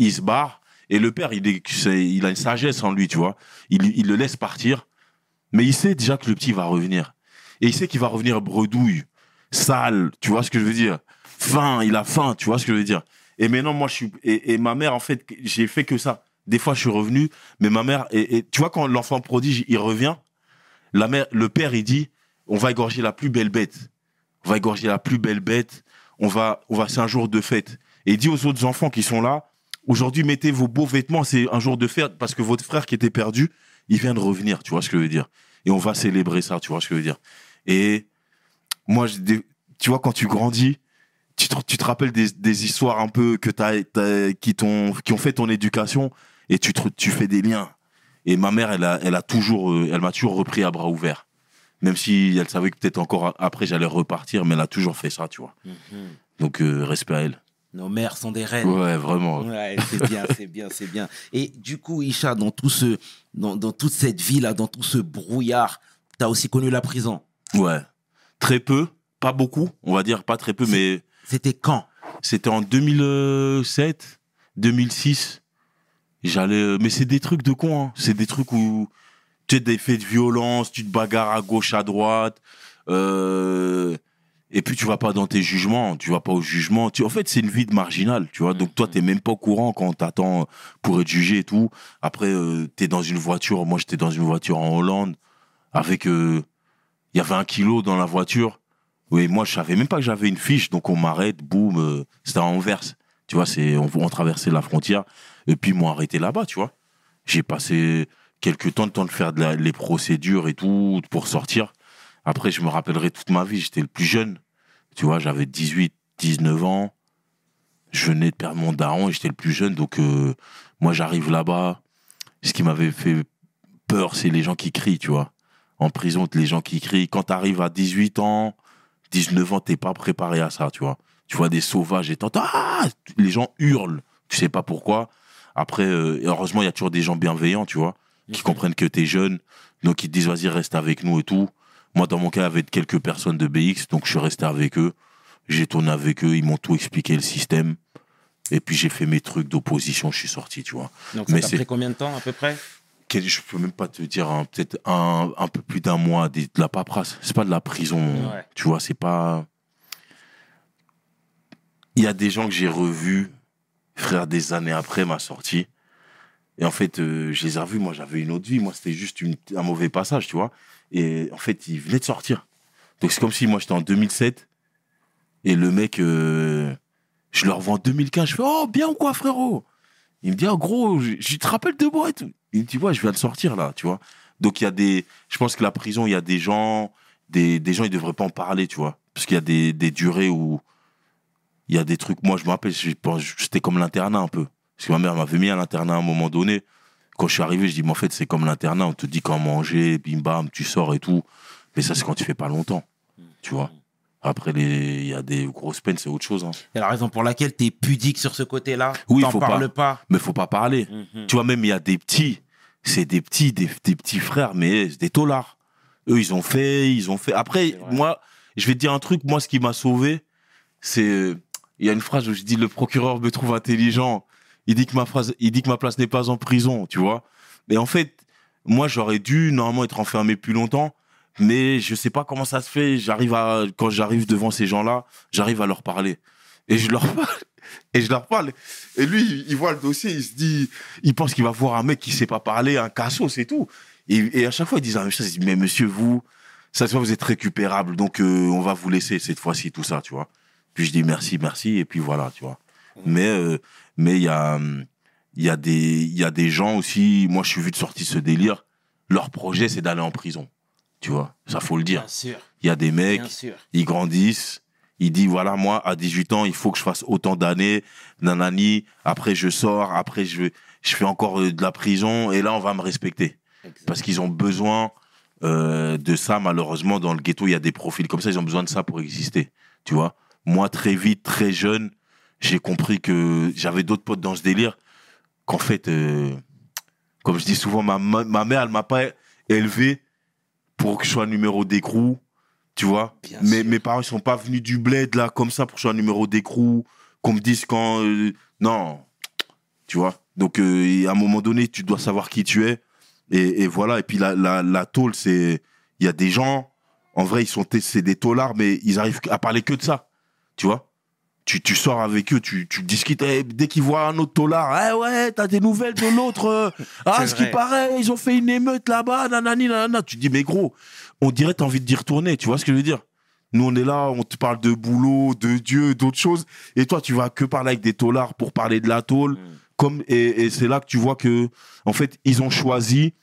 Il se barre et le père, il, est, il a une sagesse en lui, tu vois. Il, il le laisse partir, mais il sait déjà que le petit va revenir. Et il sait qu'il va revenir bredouille, sale, tu vois ce que je veux dire? Faim, il a faim, tu vois ce que je veux dire? Et maintenant, moi, je suis, et, et ma mère, en fait, j'ai fait que ça. Des fois, je suis revenu, mais ma mère, et, tu vois, quand l'enfant prodige, il revient, la mère, le père, il dit, on va égorger la plus belle bête. On va égorger la plus belle bête. On va, on va, c'est un jour de fête. Et il dit aux autres enfants qui sont là, aujourd'hui, mettez vos beaux vêtements, c'est un jour de fête parce que votre frère qui était perdu, il vient de revenir, tu vois ce que je veux dire. Et on va célébrer ça, tu vois ce que je veux dire. Et moi, tu vois, quand tu grandis, tu te, rappelles des, des histoires un peu que qui qui ont fait ton éducation et tu, te- tu fais des liens. Et ma mère, elle a, elle a toujours, euh, elle m'a toujours repris à bras ouverts. Même si elle savait que peut-être encore après j'allais repartir, mais elle a toujours fait ça, tu vois. Mhm. Donc, euh, respect à elle. Nos mères sont des reines. Ouais, vraiment. Ouais, c'est bien, c'est bien, c'est bien. Et du coup, Isha, dans tout ce, dans, dans toute cette vie-là, dans tout ce brouillard, t'as aussi connu la prison? Ouais. Très peu, pas beaucoup, on va dire pas très peu, mais C'était quand? c'était en 2007, 2006. J'allais, euh, mais c'est des trucs de con, hein. C'est des trucs où tu as des faits de violence, tu te bagarres à gauche, à droite, euh, et puis tu vas pas dans tes jugements, tu vas pas au jugement. Tu, en fait, c'est une vie de marginal, tu vois. Donc toi, t'es même pas au courant quand on t'attend pour être jugé et tout. Après, euh, t'es dans une voiture. Moi, j'étais dans une voiture en Hollande avec, euh, il y avait un kilo dans la voiture. Oui, moi, je savais même pas que j'avais une fiche, donc on m'arrête, boum, c'était à Anvers. Tu vois, c'est, on, on traversait la frontière, et puis ils m'ont arrêté là-bas, tu vois. J'ai passé quelques temps de temps de faire les procédures et tout pour sortir. Après, je me rappellerai toute ma vie, j'étais le plus jeune. Tu vois, j'avais 18, 19 ans. Je venais de perdre mon daron et j'étais le plus jeune, donc euh, moi, j'arrive là-bas. Ce qui m'avait fait peur, c'est les gens qui crient, tu vois. En prison, les gens qui crient. Quand t'arrives à 18 ans, 19 ans, t'es pas préparé à ça, tu vois. Tu vois des sauvages et t'entends, ah les gens hurlent, tu sais pas pourquoi. Après, euh, heureusement, il y a toujours des gens bienveillants, tu vois, qui comprennent que t'es jeune, donc ils te disent, vas-y, reste avec nous et tout. Moi, dans mon cas, avec quelques personnes de BX, donc je suis resté avec eux. J'ai tourné avec eux, ils m'ont tout expliqué le système. Et puis j'ai fait mes trucs d'opposition, je suis sorti, tu vois. Donc ça Mais t'a c'est- pris combien de temps à peu près? Je peux même pas te dire, hein, peut-être un, un peu plus d'un mois de la paperasse. C'est pas de la prison, Ouais. tu vois, c'est pas. Il y a des gens que j'ai revus, frère, des années après ma sortie. Et en fait, euh, je les ai revus, moi j'avais une autre vie, moi c'était juste un mauvais passage, tu vois. Et en fait, ils venaient de sortir. Donc c'est comme si moi j'étais en 2007 et le mec, euh, je leur vends 2015, je fais Oh, bien ou quoi, frérot? Il me dit Ah, gros, je, je te rappelle de moi et tout. Il me dit Ouais, je viens de sortir là, tu vois. Donc il y a des. Je pense que la prison, il y a des gens, des, des gens, ils devraient pas en parler, tu vois. Parce qu'il y a des, des durées où il y a des trucs. Moi, je me rappelle, c'était comme l'internat un peu. Parce que ma mère m'avait mis à l'internat à un moment donné. Quand je suis arrivé, je dis, mais en fait, c'est comme l'internat, on te dit quand manger, bim bam, tu sors et tout. Mais ça, c'est quand tu fais pas longtemps, tu vois. Après, il y a des grosses peines, c'est autre chose. Hein. C'est la raison pour laquelle t'es pudique sur ce côté-là. Oui, T'en faut parles pas. Mais faut pas parler. Mhm. Tu vois, même il y a des petits, c'est des petits, des, des petits frères, mais c'est des taulards. Eux, ils ont fait, ils ont fait. Après, moi, je vais te dire un truc, moi, ce qui m'a sauvé, c'est. Il y a une phrase où je dis le procureur me trouve intelligent. Il dit que ma phrase, il dit que ma place n'est pas en prison, tu vois. Mais en fait, moi, j'aurais dû normalement être enfermé plus longtemps, mais je sais pas comment ça se fait. J'arrive à, quand j'arrive devant ces gens-là, j'arrive à leur parler. Et je leur parle. Et je leur parle. Et lui, il voit le dossier, il se dit, il pense qu'il va voir un mec qui sait pas parler, un cassos c'est tout. Et, à chaque fois, ils disent la même chose. Ils disent, mais monsieur, vous, ça se voit, vous êtes récupérable, donc euh, on va vous laisser cette fois-ci, tout ça, tu vois. Puis je dis merci, merci, et puis voilà, tu vois. Mais euh, mais il y a hum, il y a des il y a des gens aussi. Moi, je suis vu de sortir ce délire. Leur projet, c'est d'aller en prison, tu vois. Ça faut le dire. Il y a des mecs, ils grandissent. Ils disent, voilà, moi, à 18 ans, il faut que je fasse autant d'années, nanani. Après, je sors. Après, je, je fais encore euh, de la prison. Et là, on va me respecter. Parce qu'ils ont besoin euh, de ça, malheureusement. Dans le ghetto, il y a des profils comme ça. Ils ont besoin de ça pour exister. Tu vois Moi, très vite, très jeune, j'ai compris que j'avais d'autres potes dans ce délire. Qu'en fait, euh, comme je dis souvent, ma, mère, elle m'a pas élevé pour que je sois numéro d'écrou. Tu vois Bien mes, sûr. mes parents, ils sont pas venus du bled, là, comme ça, pour que je sois numéro d'écrou. Qu'on me dise quand. euh, non. Tu vois Donc, euh, à un moment donné, tu dois savoir qui tu es. Et, et voilà. Et puis, la, la, la tôle, c'est. Il y a des gens, en vrai, ils sont c'est des taulards, mais ils arrivent à parler que de ça. Tu vois? Tu, tu sors avec eux, tu, tu discutes. eh, dès qu'ils voient un autre tolard, eh ouais, t'as des nouvelles de l'autre. euh, ah, ce qui paraît, ils ont fait une émeute là-bas, nanani, nanana. Tu te dis, mais gros, on dirait t'as envie d'y retourner. Tu vois ce que je veux dire? Nous, on est là, on te parle de boulot, de Dieu, d'autres choses. Et toi, tu vas que parler avec des taulards pour parler de la tôle. Mm. Comme, et, et c'est là que tu vois que, en fait, ils ont choisi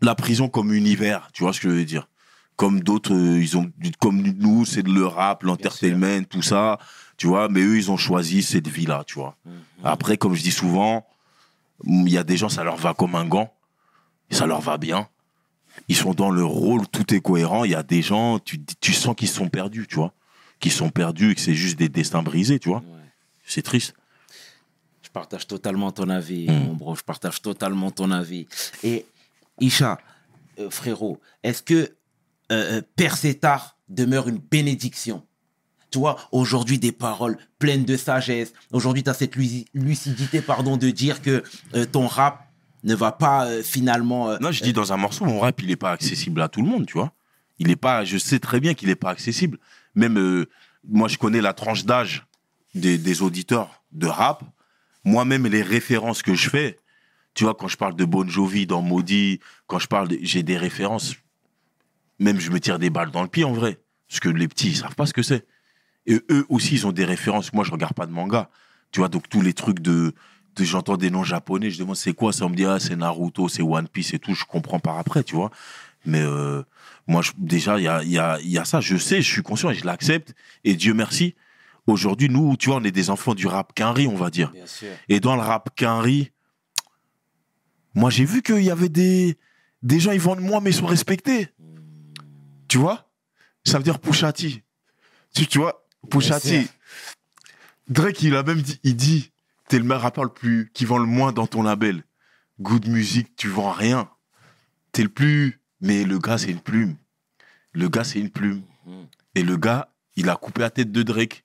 la prison comme univers. Tu vois ce que je veux dire? Comme d'autres, euh, ils ont, comme nous, c'est le rap, l'entertainment, tout ça. Tu vois, mais eux, ils ont choisi cette vie-là, tu vois. Mhm. Après, comme je dis souvent, il y a des gens, ça leur va comme un gant. Ça leur va bien. Ils sont dans le rôle, tout est cohérent. Il y a des gens, tu, tu sens qu'ils sont perdus, tu vois. Qu'ils sont perdus et que c'est juste des destins brisés, tu vois. Ouais. C'est triste. Je partage totalement ton avis, Mm. mon bro. Je partage totalement ton avis. Et Isha, euh, frérot, est-ce que euh, euh, Père Sétar demeure une bénédiction Tu vois, aujourd'hui, des paroles pleines de sagesse. Aujourd'hui, tu as cette luci- lucidité, pardon, de dire que euh, ton rap ne va pas finalement. Non, je dis dans un morceau, mon rap, il n'est pas accessible à tout le monde, tu vois. Il est pas, je sais très bien qu'il n'est pas accessible. Même, moi, je connais la tranche d'âge des, auditeurs de rap. Moi-même, les références que je fais, tu vois, quand je parle de Bon Jovi dans Maudit, quand je parle, j'ai des références. Même, je me tire des balles dans le pied, en vrai. Parce que les petits, ils savent pas ce que c'est. Et eux aussi, ils ont des références. Moi, je regarde pas de manga. Tu vois, donc tous les trucs de, de- j'entends des noms japonais, je demande c'est quoi ça, on me dit ah c'est Naruto, c'est One Piece et tout, je comprends par après, tu vois. Mais euh, moi je- déjà il y a, il y, a, il y a ça, je sais, je suis conscient et je l'accepte. Et Dieu merci, aujourd'hui nous, tu vois, on est des enfants du rap quinri, on va dire. Bien sûr. Et dans le rap quinri, moi j'ai vu qu'il y avait des, des gens, ils vendent moins mais ils sont respectés. Tu vois? Ça veut dire Pouchati. Tu, tu vois? Pouchati. Drake, il a même dit, il dit, t'es le meilleur rappeur le plus, qui vend le moins dans ton label. Good music, tu vends rien. T'es le plus, mais le gars, c'est une plume. Le gars, c'est une plume. Mhm. Et le gars, il a coupé la tête de Drake.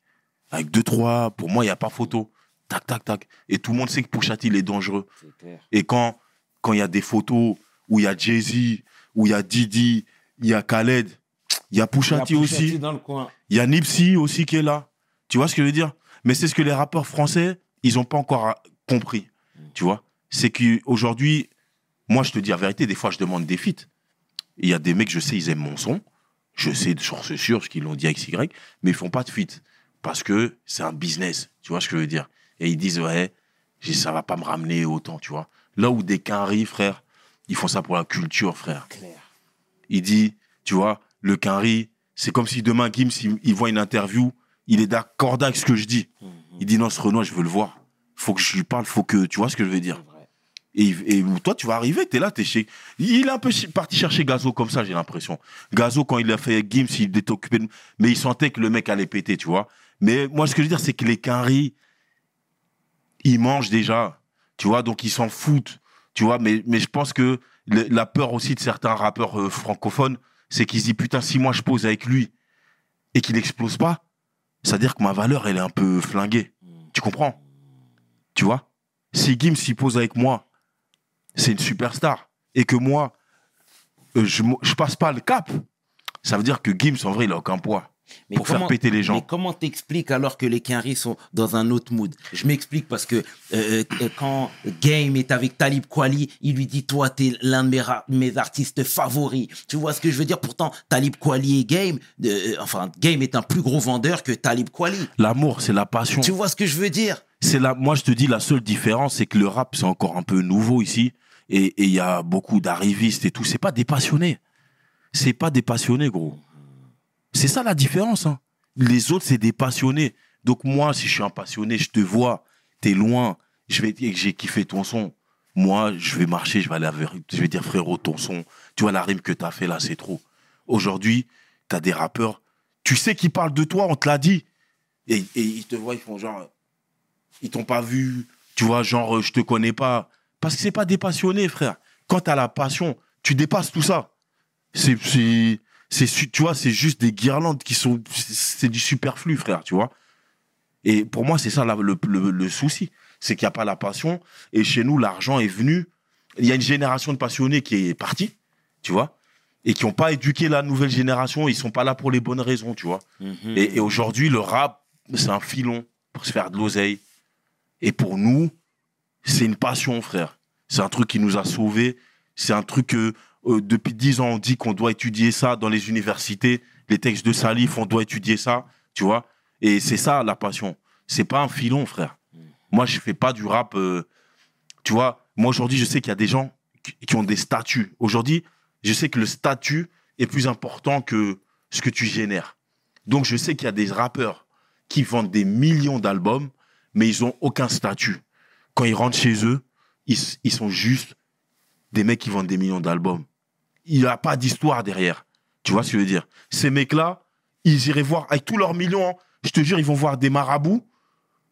Avec deux, trois, pour moi, il n'y a pas photo. Tac, tac, tac. Et tout le monde sait que Pouchati, il est dangereux. Et quand quand il y a des photos où il y a Jay-Z, où il y a Didi, il y a Khaled, il y a Pouchati aussi, il y a Nipsey aussi qui est là. Tu vois ce que je veux dire? Mais c'est ce que les rappeurs français, ils n'ont pas encore compris. Tu vois? C'est qu'aujourd'hui, moi je te dis la vérité, des fois je demande des feats. Il y a des mecs, je sais, ils aiment mon son. Je sais de source sûre ce qu'ils l'ont dit avec Y, mais ils font pas de feat. Parce que c'est un business. Tu vois ce que je veux dire? Et ils disent, ouais, ça va pas me ramener autant, tu vois. Là où des quinri, frère, ils font ça pour la culture, frère. Clair. Il dit, tu vois, le quinri, c'est comme si demain, Gims, il, il voit une interview, il est d'accord avec ce que je dis. Mhm. Il dit, non, ce Renoir, je veux le voir. Faut que je lui parle, faut que, tu vois ce que je veux dire. Et, et toi, tu vas arriver, t'es là, t'es chez. Il est un peu parti chercher Gazo comme ça, j'ai l'impression. Gazo, quand il a fait Gims, il était occupé de. Mais il sentait que le mec allait péter, tu vois. Mais moi, ce que je veux dire, c'est que les quinri, ils mangent déjà, tu vois, donc ils s'en foutent, tu vois. Mais, mais je pense que le- la peur aussi de certains rappeurs euh, francophones, c'est qu'ils se disent, putain, si moi je pose avec lui et qu'il explose pas, c'est-à-dire que ma valeur, elle est un peu flinguée. Tu comprends? Tu vois? Si Gims s'y pose avec moi, c'est une superstar. Et que moi, euh, je, je passe pas le cap. Ça veut dire que Gims, en vrai, il a aucun poids Mais pour faire péter les gens. Mais comment t'expliques alors que les Quinry sont dans un autre mood? Je m'explique parce que euh, euh, quand Game est avec Talib Kweli, il lui dit Toi, t'es l'un de mes, mes artistes favoris. Tu vois ce que je veux dire? Pourtant, Talib Kweli et Game, euh, enfin, Game est un plus gros vendeur que Talib Kweli. L'amour, c'est la passion. Tu vois ce que je veux dire? C'est moi, je te dis, la seule différence, c'est que le rap, c'est encore un peu nouveau ici. Et et il y a beaucoup d'arrivistes et tout. C'est pas des passionnés. C'est pas des passionnés, gros. C'est ça la différence. hein. Les autres, c'est des passionnés. Donc moi, si je suis un passionné, je te vois, t'es loin, je vais dire que j'ai kiffé ton son. Moi, je vais marcher, je vais aller vers- je vais dire frérot, ton son, tu vois la rime que t'as fait là, c'est trop. Aujourd'hui, t'as des rappeurs, tu sais qu'ils parlent de toi, on te l'a dit. Et, et ils te voient, ils font genre, ils t'ont pas vu, tu vois, genre, je te connais pas. Parce que c'est pas des passionnés, frère. Quand t'as la passion, tu dépasses tout ça. C'est, c'est, tu vois, c'est juste des guirlandes qui sont, c'est du superflu, frère, tu vois. Et pour moi, c'est ça la- le, le- le souci. C'est qu'il n'y a pas la passion. Et chez nous, l'argent est venu. Il y a une génération de passionnés qui est partie, tu vois, et qui n'ont pas éduqué la nouvelle génération. Ils sont pas là pour les bonnes raisons, tu vois. Mhm. Et, et aujourd'hui, le rap, c'est un filon pour se faire de l'oseille. Et pour nous, c'est une passion, frère. C'est un truc qui nous a sauvés. C'est un truc que, euh, depuis dix ans, on dit qu'on doit étudier ça dans les universités. Les textes de Salif, on doit étudier ça, tu vois. Et c'est ça, la passion. C'est pas un filon, frère. Moi, je fais pas du rap, euh, tu vois. Moi, aujourd'hui, je sais qu'il y a des gens qui- ont des statuts. Aujourd'hui, je sais que le statut est plus important que ce que tu génères. Donc, je sais qu'il y a des rappeurs qui vendent des millions d'albums, mais ils ont aucun statut. Quand ils rentrent chez eux, ils sont juste des mecs qui vendent des millions d'albums. Il n'y a pas d'histoire derrière. Tu vois ce que je veux dire? Ces mecs-là, ils iraient voir, avec tous leurs millions, hein, je te jure, ils vont voir des marabouts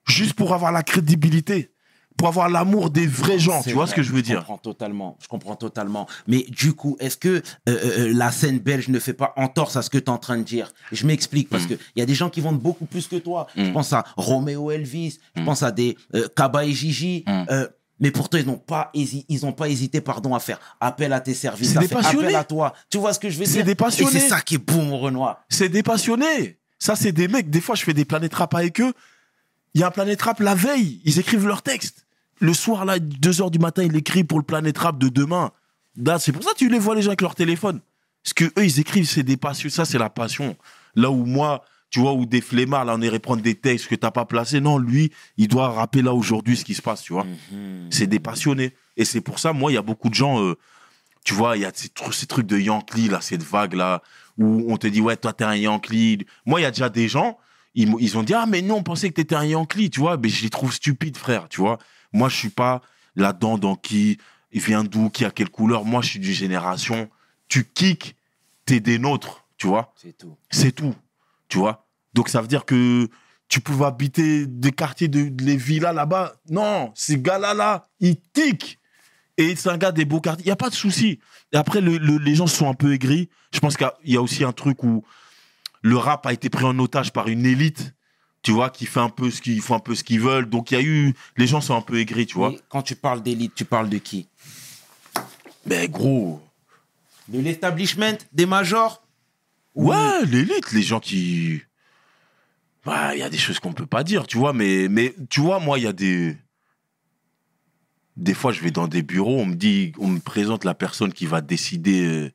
juste pour avoir la crédibilité, pour avoir l'amour des vrais gens. Tu vois vrai, ce que je veux dire? comprends totalement. Je comprends totalement. Mais du coup, est-ce que euh, euh, la scène belge ne fait pas entorse à ce que tu es en train de dire? Je m'explique parce Mm. que il y a des gens qui vendent beaucoup plus que toi. Je Mm. pense à Romeo Elvis, je Mm. pense à des euh, Kaba et Gigi. Mais pourtant, ils n'ont pas, hési- ils ont pas hésité pardon, à faire appel à tes services, C'est à des faire passionnés. appel à toi. Tu vois ce que je veux C'est dire? des passionnés. Et c'est ça qui est beau, mon Renoir. C'est des passionnés. Ça, c'est des mecs. Des fois, je fais des planètes rap avec eux. Il y a un planète rap la veille. Ils écrivent leur texte. Le soir, là, 2 heures du matin, ils écrivent pour le planète rap de demain. C'est pour ça que tu les vois, les gens, avec leur téléphone. Parce que eux, ils écrivent, c'est des passions. Ça, c'est la passion. Là où moi, tu vois, où des flemmards, là, on irait prendre des textes que t'as pas placés. Non, lui, il doit rappeler là aujourd'hui ce qui se passe, tu vois. C'est des passionnés. Et c'est pour ça, moi, il y a beaucoup de gens, euh, tu vois, il y a ces, tru- ces trucs de Yankee, là, cette vague-là, où on te dit, ouais, toi, t'es un Yankee. Moi, il y a déjà des gens, ils, ils ont dit, ah, mais non, on pensait que t'étais un Yankee, tu vois, mais je les trouve stupides, frère, tu vois. Moi, je suis pas là-dedans dans qui, il vient d'où, qui a quelle couleur. Moi, je suis du génération. Tu kicks, t'es des nôtres, tu vois. C'est tout. C'est tout, tu vois. Donc ça veut dire que tu pouvais habiter des quartiers de, les villas là-bas. Non, ces gars-là, là, ils tiquent. Et c'est un gars des beaux quartiers. Il n'y a pas de souci. Et après, le- le- les gens sont un peu aigris. Je pense qu'il y a- aussi un truc où le rap a été pris en otage par une élite, tu vois, qui fait un peu ce qu'ils font un peu ce qu'ils veulent. Donc il y a eu, les gens sont un peu aigris, tu vois. Quand tu parles d'élite, tu parles de qui? Mais gros, De l'establishment Des majors? Ouais, l'élite, les gens qui. Ouais, il y a des choses qu'on peut pas dire, tu vois, mais, mais tu vois, moi, il y a des. Des fois, je vais dans des bureaux, on me dit, on me présente la personne qui va décider euh,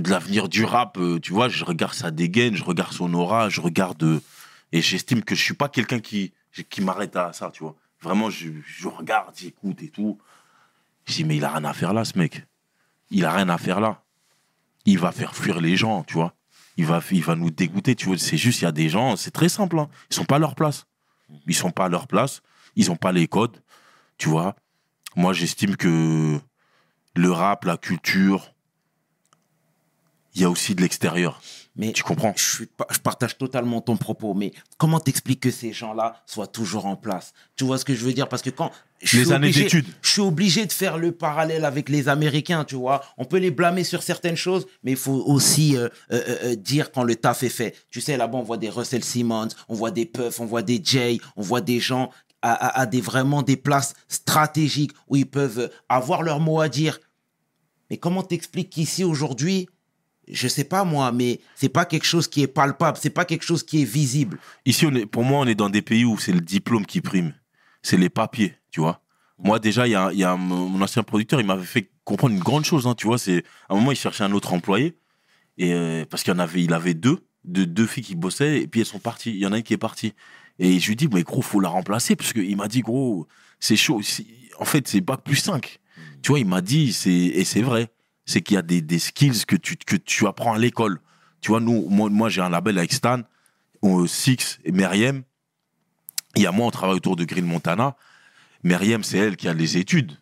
de l'avenir du rap, euh, tu vois, je regarde sa dégaine, je regarde son aura, je regarde. euh, et j'estime que je suis pas quelqu'un qui, qui m'arrête à ça, tu vois. Vraiment, je, je regarde, j'écoute et tout. Je dis, mais il a rien à faire là, ce mec. Il a rien à faire là il va faire fuir les gens, tu vois. Il va, il va nous dégoûter, tu vois. C'est juste, il y a des gens, c'est très simple, hein. ils sont pas à leur place. Ils sont pas à leur place, ils ont pas les codes, tu vois. Moi, j'estime que le rap, la culture, il y a aussi de l'extérieur. Mais Tu comprends je, partage totalement ton propos, mais comment t'expliques que ces gens-là soient toujours en place? Tu vois ce que je veux dire? Parce que quand je Les suis années obligé- d'études. je suis obligé de faire le parallèle avec les Américains, tu vois. On peut les blâmer sur certaines choses, mais il faut aussi euh, euh, euh, dire quand le taf est fait. Tu sais, là-bas, on voit des Russell Simmons, on voit des Puff, on voit des Jay, on voit des gens à, à- à des vraiment des places stratégiques où ils peuvent avoir leur mot à dire. Mais comment t'expliques qu'ici aujourd'hui, je sais pas moi, mais c'est pas quelque chose qui est palpable, c'est pas quelque chose qui est visible. Ici, on est, pour moi, on est dans des pays où c'est le diplôme qui prime. C'est les papiers, tu vois. Moi, déjà, il y a, mon ancien producteur, il m'avait fait comprendre une grande chose, hein, tu vois. C'est à un moment, il cherchait un autre employé, et euh, parce qu'il en avait, il avait deux, deux, deux filles qui bossaient, et puis elles sont parties. Il y en a une qui est partie. Et je lui dis, mais gros, faut la remplacer, parce qu'il m'a dit, gros, c'est chaud. En fait, c'est bac plus 5. Tu vois, il m'a dit, c'est, et c'est vrai, c'est qu'il y a des, des skills que tu, que tu apprends à l'école. Tu vois, nous, moi, moi j'ai un label avec Stan, Six et Meriem. Il y a moi, on travaille autour de Green Montana. Meriem, c'est elle qui a les études.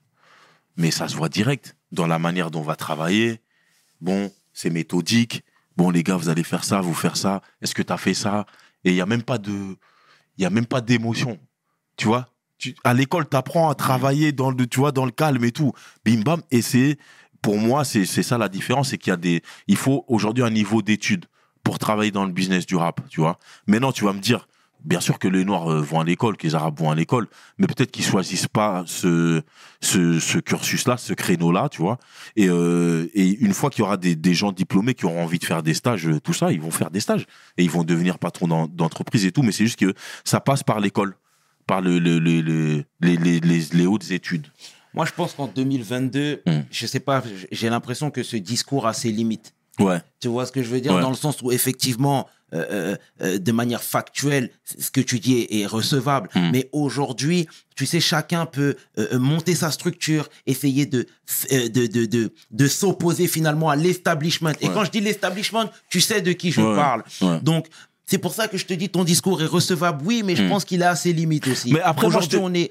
Mais ça se voit direct dans la manière dont on va travailler. Bon, c'est méthodique. Bon, les gars, vous allez faire ça, vous faire ça. Est-ce que tu as fait ça? Et il n'y a même pas d'émotion. Tu vois? À l'école, tu apprends à travailler dans le, tu vois, dans le calme et tout. Bim bam. Et c'est, pour moi, c'est ça la différence, c'est qu'il y a des, il faut aujourd'hui un niveau d'études pour travailler dans le business du rap, tu vois. Maintenant, tu vas me dire, bien sûr que les Noirs euh, vont à l'école, que les Arabes vont à l'école, mais peut-être qu'ils choisissent pas ce, ce, ce cursus-là, ce créneau-là, tu vois. Et, euh, et une fois qu'il y aura des, des gens diplômés qui auront envie de faire des stages, euh, tout ça, ils vont faire des stages et ils vont devenir patrons d'en- d'entreprise et tout. Mais c'est juste que ça passe par l'école, par le, le, le- le- les, les, les, les hautes études. Moi, je pense qu'en 2022, Mm. je sais pas, j'ai l'impression que ce discours a ses limites. Ouais. Tu vois ce que je veux dire? Ouais. Dans le sens où, effectivement, euh, euh, euh, de manière factuelle, ce que tu dis est, est recevable. Mm. Mais aujourd'hui, tu sais, chacun peut euh, monter sa structure, essayer de, de, de, de, de s'opposer finalement à l'establishment. Et quand je dis l'establishment, tu sais de qui je Ouais. parle. Donc, c'est pour ça que je te dis ton discours est recevable, oui, mais je Mm. pense qu'il a ses limites aussi. Mais après, aujourd'hui, on est.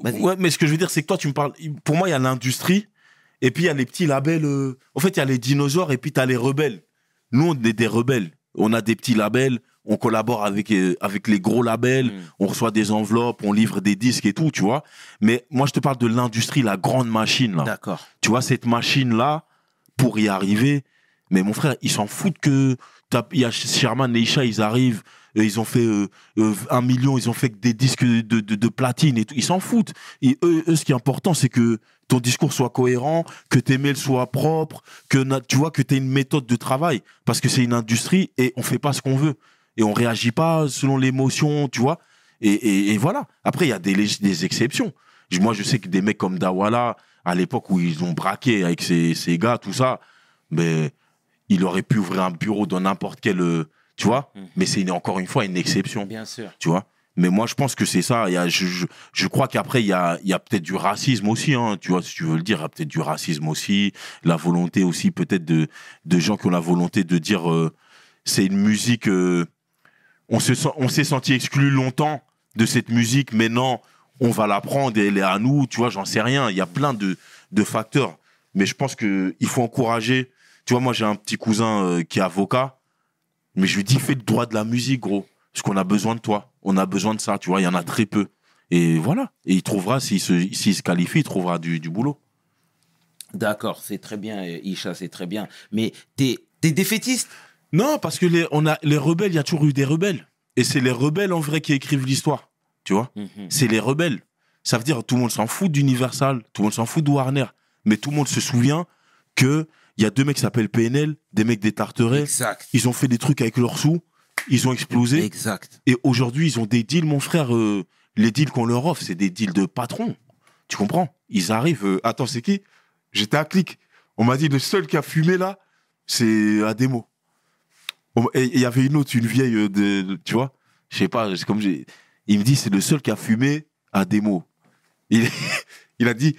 Ouais, mais ce que je veux dire, c'est que toi, tu me parles. Pour moi, il y a l'industrie, et puis il y a les petits labels. euh, En fait, il y a les dinosaures, et puis tu as les rebelles. Nous, on est des rebelles. On a des petits labels, on collabore avec, euh, avec les gros labels, Mm. on reçoit des enveloppes, on livre des disques et tout, tu vois. Mais moi, je te parle de l'industrie, la grande machine, là. D'accord. Tu vois, cette machine-là, pour y arriver, mais mon frère, ils s'en foutent que. Il y a Sherman et Isha, ils arrivent, euh, ils ont fait euh, euh, un million, ils ont fait des disques de, de, platine et tout. Ils s'en foutent. Et eux, ce qui est important, c'est que ton discours soit cohérent, que tes mails soient propres, que tu vois que tu aies une méthode de travail. Parce que c'est une industrie et on fait pas ce qu'on veut. Et on réagit pas selon l'émotion, tu vois. Et, voilà. Après, il y a des, des exceptions. Moi, je sais que des mecs comme Dawala, à l'époque où ils ont braqué avec ces, gars, tout ça, mais il aurait pu ouvrir un bureau dans n'importe quel. Tu vois Mhm. Mais c'est encore une fois une exception Bien sûr. tu vois. Mais moi, je pense que c'est ça. Il y a, je, je, je crois qu'après, il y a, il y a peut-être du racisme aussi, hein, tu vois, si tu veux le dire, il y a peut-être du racisme aussi, la volonté aussi peut-être de, de gens qui ont la volonté de dire, euh, c'est une musique, euh, on se sent- on s'est senti exclu longtemps de cette musique, maintenant, on va la prendre et elle est à nous, tu vois, j'en sais rien. Il y a plein de, de facteurs. Mais je pense qu'il faut encourager. Tu vois, moi, j'ai un petit cousin euh, qui est avocat, mais je lui dis, fais le droit de la musique, gros. Parce qu'on a besoin de toi. On a besoin de ça, tu vois. Il y en a très peu. Et voilà. Et il trouvera, s'il se, s'il se qualifie, il trouvera du, du boulot. D'accord, c'est très bien, Isha, c'est très bien. Mais t'es es défaitiste? Non, parce que les, on a, les rebelles, il y a toujours eu des rebelles. Et c'est les rebelles, en vrai, qui écrivent l'histoire. Tu vois C'est les rebelles. Ça veut dire tout le monde s'en fout d'Universal, tout le monde s'en fout de Warner. Mais tout le monde se souvient que il y a deux mecs qui s'appellent PNL, des mecs des Tarterets. Exact. Ils ont fait des trucs avec leurs sous. Ils ont explosé. Exact. Et aujourd'hui, ils ont des deals, mon frère. euh, les deals qu'on leur offre, c'est des deals de patron. Tu comprends? Ils arrivent. euh, attends, c'est qui? J'étais à clic. On m'a dit le seul qui a fumé là, c'est Ademo. On- Et il y avait une autre, une vieille euh, de, de- tu vois? Je sais pas. c'est comme j'ai. Il me dit c'est le seul qui a fumé Ademo. Il, il a dit.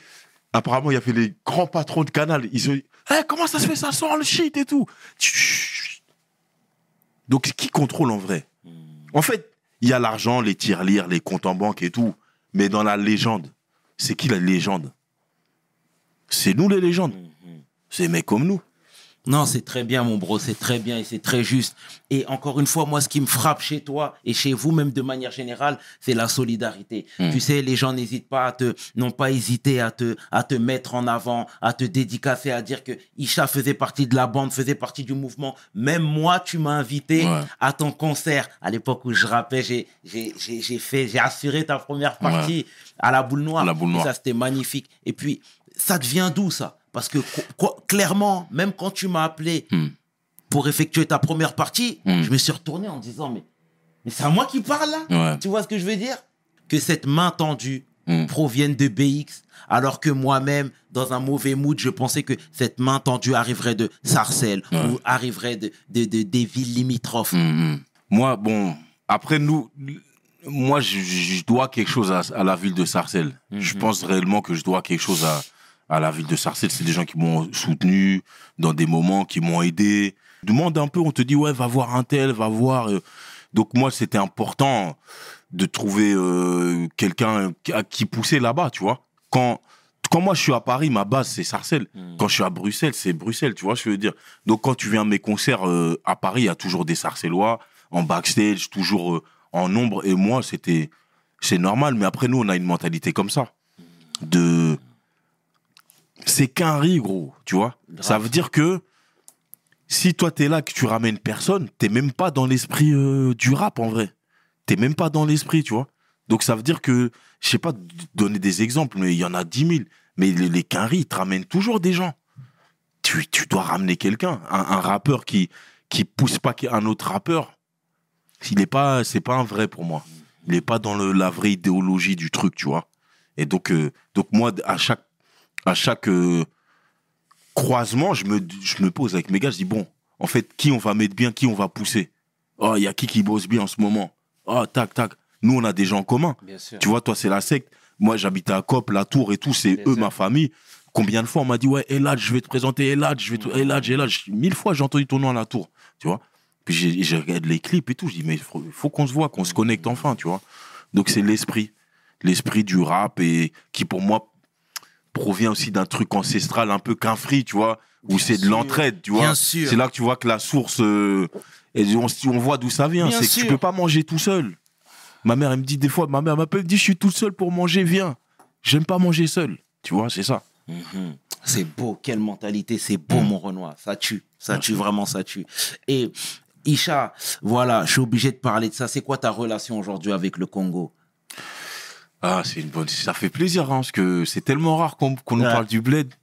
Apparemment, il y avait les grands patrons de Canal. Ils ont Eh, comment ça se fait Ça sent le shit et tout? Donc, qui contrôle en vrai? En fait, il y a l'argent, les tirelires, les comptes en banque et tout. Mais dans la légende, c'est qui la légende? C'est nous les légendes. C'est des mecs comme nous. Non, c'est très bien, mon bro, c'est très bien et c'est très juste. Et encore une fois, moi, ce qui me frappe chez toi et chez vous, même de manière générale, c'est la solidarité. Mm. Tu sais, les gens n'hésitent pas à te, n'ont pas hésité à te, à te mettre en avant, à te dédicacer, à dire que Isha faisait partie de la bande, faisait partie du mouvement. Même moi, tu m'as invité Ouais. à ton concert. À l'époque où je rappais, j'ai, j'ai, j'ai, j'ai fait, j'ai assuré ta première partie à la boule noire. La Boule Et Noire. ça, c'était magnifique. Et puis, ça devient d'où ça Parce que clairement, même quand tu m'as appelé Hmm. pour effectuer ta première partie, Hmm. je me suis retourné en disant mais, mais c'est à moi qui parle là Ouais. Tu vois ce que je veux dire? Que cette main tendue Hmm. provienne de BX, alors que moi-même, dans un mauvais mood, je pensais que cette main tendue arriverait de Sarcelles Ouais. ou arriverait de, de, de- des villes limitrophes. Moi, bon, après nous, moi, je, je dois quelque chose à, à la ville de Sarcelles. Je Mhm. pense réellement que je dois quelque chose à, à la ville de Sarcelles. C'est des gens qui m'ont soutenu dans des moments, qui m'ont aidé. Demande un peu, on te dit ouais, va voir un tel, va voir. euh. Donc moi, c'était important de trouver euh, quelqu'un à qui pousser là-bas, tu vois. Quand quand moi je suis à Paris, ma base c'est Sarcelles. Mm. Quand je suis à Bruxelles, c'est Bruxelles, tu vois, ce que je veux dire. Donc quand tu viens à mes concerts euh, à Paris, il y a toujours des Sarcellois en backstage, toujours euh, en nombre. Et moi, c'était c'est normal. Mais après, nous, on a une mentalité comme ça. De c'est qu'un riz, gros, tu vois. Grave. Ça veut dire que si toi t'es là que tu ramènes personne, t'es même pas dans l'esprit euh, du rap en vrai. T'es même pas dans l'esprit, tu vois. Donc ça veut dire que, je sais pas donner des exemples, mais il y en a 10 000. Mais les, les quinries, ils te ramènent toujours des gens. Tu, tu dois ramener quelqu'un. Un, un rappeur qui, qui pousse pas un autre rappeur, il est pas, c'est pas un vrai pour moi. Il est pas dans le, la vraie idéologie du truc, tu vois. Et donc, euh, donc moi, à chaque, à chaque euh, croisement, je me, je me pose avec mes gars, je dis bon, en fait, qui on va mettre bien, qui on va pousser? Oh, il y a qui qui bosse bien en ce moment? Oh, tac, tac. Nous, on a des gens en commun. Bien sûr. Tu vois, toi, c'est la secte. Moi, j'habite à Cop, la Tour et tout, c'est eux, sûr. ma famille. Combien de fois on m'a dit, ouais, Elad, je vais te présenter Elad, je vais te. Elad, Elad. Mille fois, j'ai entendu ton nom à la Tour. Tu vois. Puis j'ai- je regarde les clips et tout. Je dis, mais il faut, faut qu'on se voit, qu'on se connecte enfin, tu vois. Donc, c'est l'esprit. L'esprit du rap et qui, pour moi, provient aussi d'un truc ancestral un peu qu'un free, tu vois, où c'est de l'entraide, tu vois. Bien sûr. C'est là que tu vois que la source, euh, et on, on voit d'où ça vient. C'est que tu peux pas manger tout seul. Ma mère, elle me dit des fois, ma mère m'appelle, elle me dit, je suis tout seul pour manger, viens. J'aime pas manger seul. Tu vois, c'est ça. Mhm. C'est beau, quelle mentalité, c'est beau mon Renoir, ça tue, ça tue vraiment, ça tue. Et Isha, voilà, je suis obligé de parler de ça. C'est quoi ta relation aujourd'hui avec le Congo? Ah, c'est une bonne. Ça fait plaisir, hein, parce que c'est tellement rare qu'on nous Ouais. parle du bled.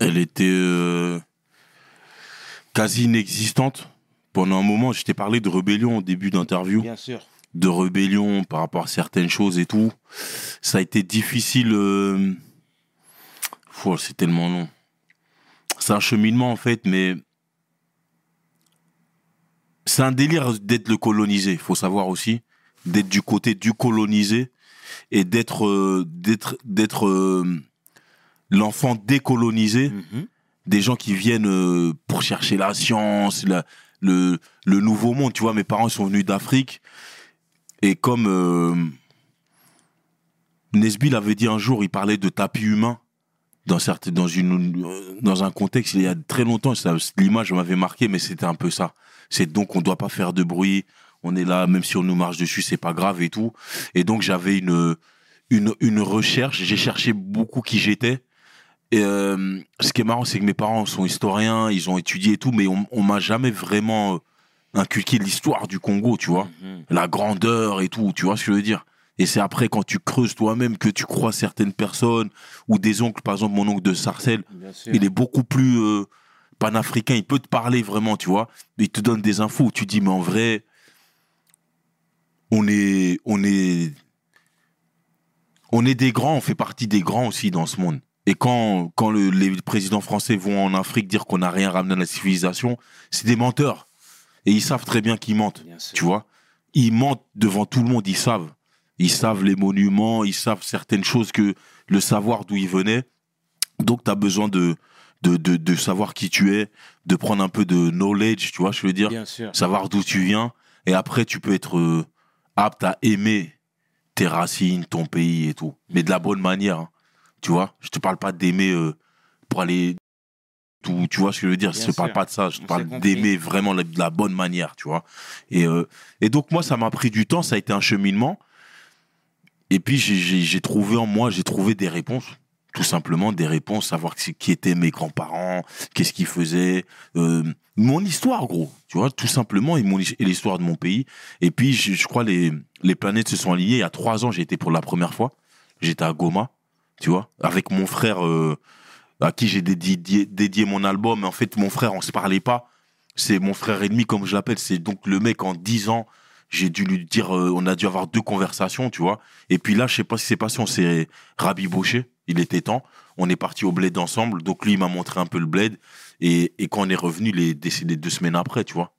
Elle était euh, quasi inexistante. Pendant un moment, je t'ai parlé de rébellion au début d'interview. Bien sûr. de rébellion par rapport à certaines choses et tout. Ça a été difficile. euh, c'est tellement long. C'est un cheminement en fait, mais c'est un délire d'être le colonisé. faut savoir aussi d'être du côté du colonisé et d'être euh, d'être d'être euh, l'enfant décolonisé Mhm. des gens qui viennent euh, pour chercher la science, la- le, le nouveau monde. Tu vois, mes parents sont venus d'Afrique. Et comme euh, Nesbill avait dit un jour, il parlait de tapis humain dans, dans, une, dans un contexte, il y a très longtemps, l'image m'avait marqué, mais c'était un peu ça. C'est donc on doit pas faire de bruit, on est là, même si on nous marche dessus, c'est pas grave et tout. Et donc j'avais une, une, une recherche, j'ai cherché beaucoup qui j'étais. Et euh, ce qui est marrant, c'est que mes parents sont historiens, ils ont étudié et tout, mais on, on m'a jamais vraiment euh, inculqué l'histoire du Congo, tu vois Mhm. la grandeur et tout, tu vois ce que je veux dire Et c'est après quand tu creuses toi-même que tu crois certaines personnes ou des oncles, par exemple mon oncle de Sarcelles, il est beaucoup plus euh, panafricain, il peut te parler vraiment, tu vois. Il te donne des infos où tu dis mais en vrai on est on est on est des grands, on fait partie des grands aussi dans ce monde. Et quand, quand le- les présidents français vont en Afrique dire qu'on n'a rien ramené à la civilisation, c'est des menteurs. Et ils savent très bien qu'ils mentent. Bien. Tu vois Ils mentent devant tout le monde, ils savent. Ils savent les monuments, ils savent certaines choses que le savoir d'où ils venaient. Donc, tu as besoin de, de, de, de savoir qui tu es, de prendre un peu de knowledge, tu vois, je veux dire, Bien sûr. savoir d'où tu viens. Et après, tu peux être euh, apte à aimer tes racines, ton pays et tout. Mais de la bonne manière. hein. Tu vois Je te parle pas d'aimer euh, pour aller. Tout, tu vois ce que je veux dire? Bien Je te parle pas de ça. Je te parle d'aimer vraiment de la bonne manière, tu vois. Et, euh, et donc, moi, ça m'a pris du temps. Ça a été un cheminement. Et puis, j'ai trouvé en moi, j'ai trouvé des réponses. Tout simplement, des réponses, savoir qui étaient mes grands-parents, qu'est-ce qu'ils faisaient, euh, mon histoire, gros. Tu vois, tout simplement, et, l'histoire de mon pays. Et puis, je, crois, les, les planètes se sont alignées. Il y a trois ans, j'ai été pour la première fois. J'étais à Goma, tu vois, avec mon frère, euh, à qui j'ai dédié, mon album. En fait, mon frère, on se parlait pas. C'est mon frère ennemi, comme je l'appelle. C'est donc le mec en 10 ans. J'ai dû lui dire, euh, on a dû avoir deux conversations, tu vois. Et puis là, je sais pas ce qui s'est passé, on s'est rabiboché. Il était temps. On est parti au bled ensemble. Donc lui, il m'a montré un peu le bled. Et, quand on est revenu, il est décédé deux semaines après, tu vois.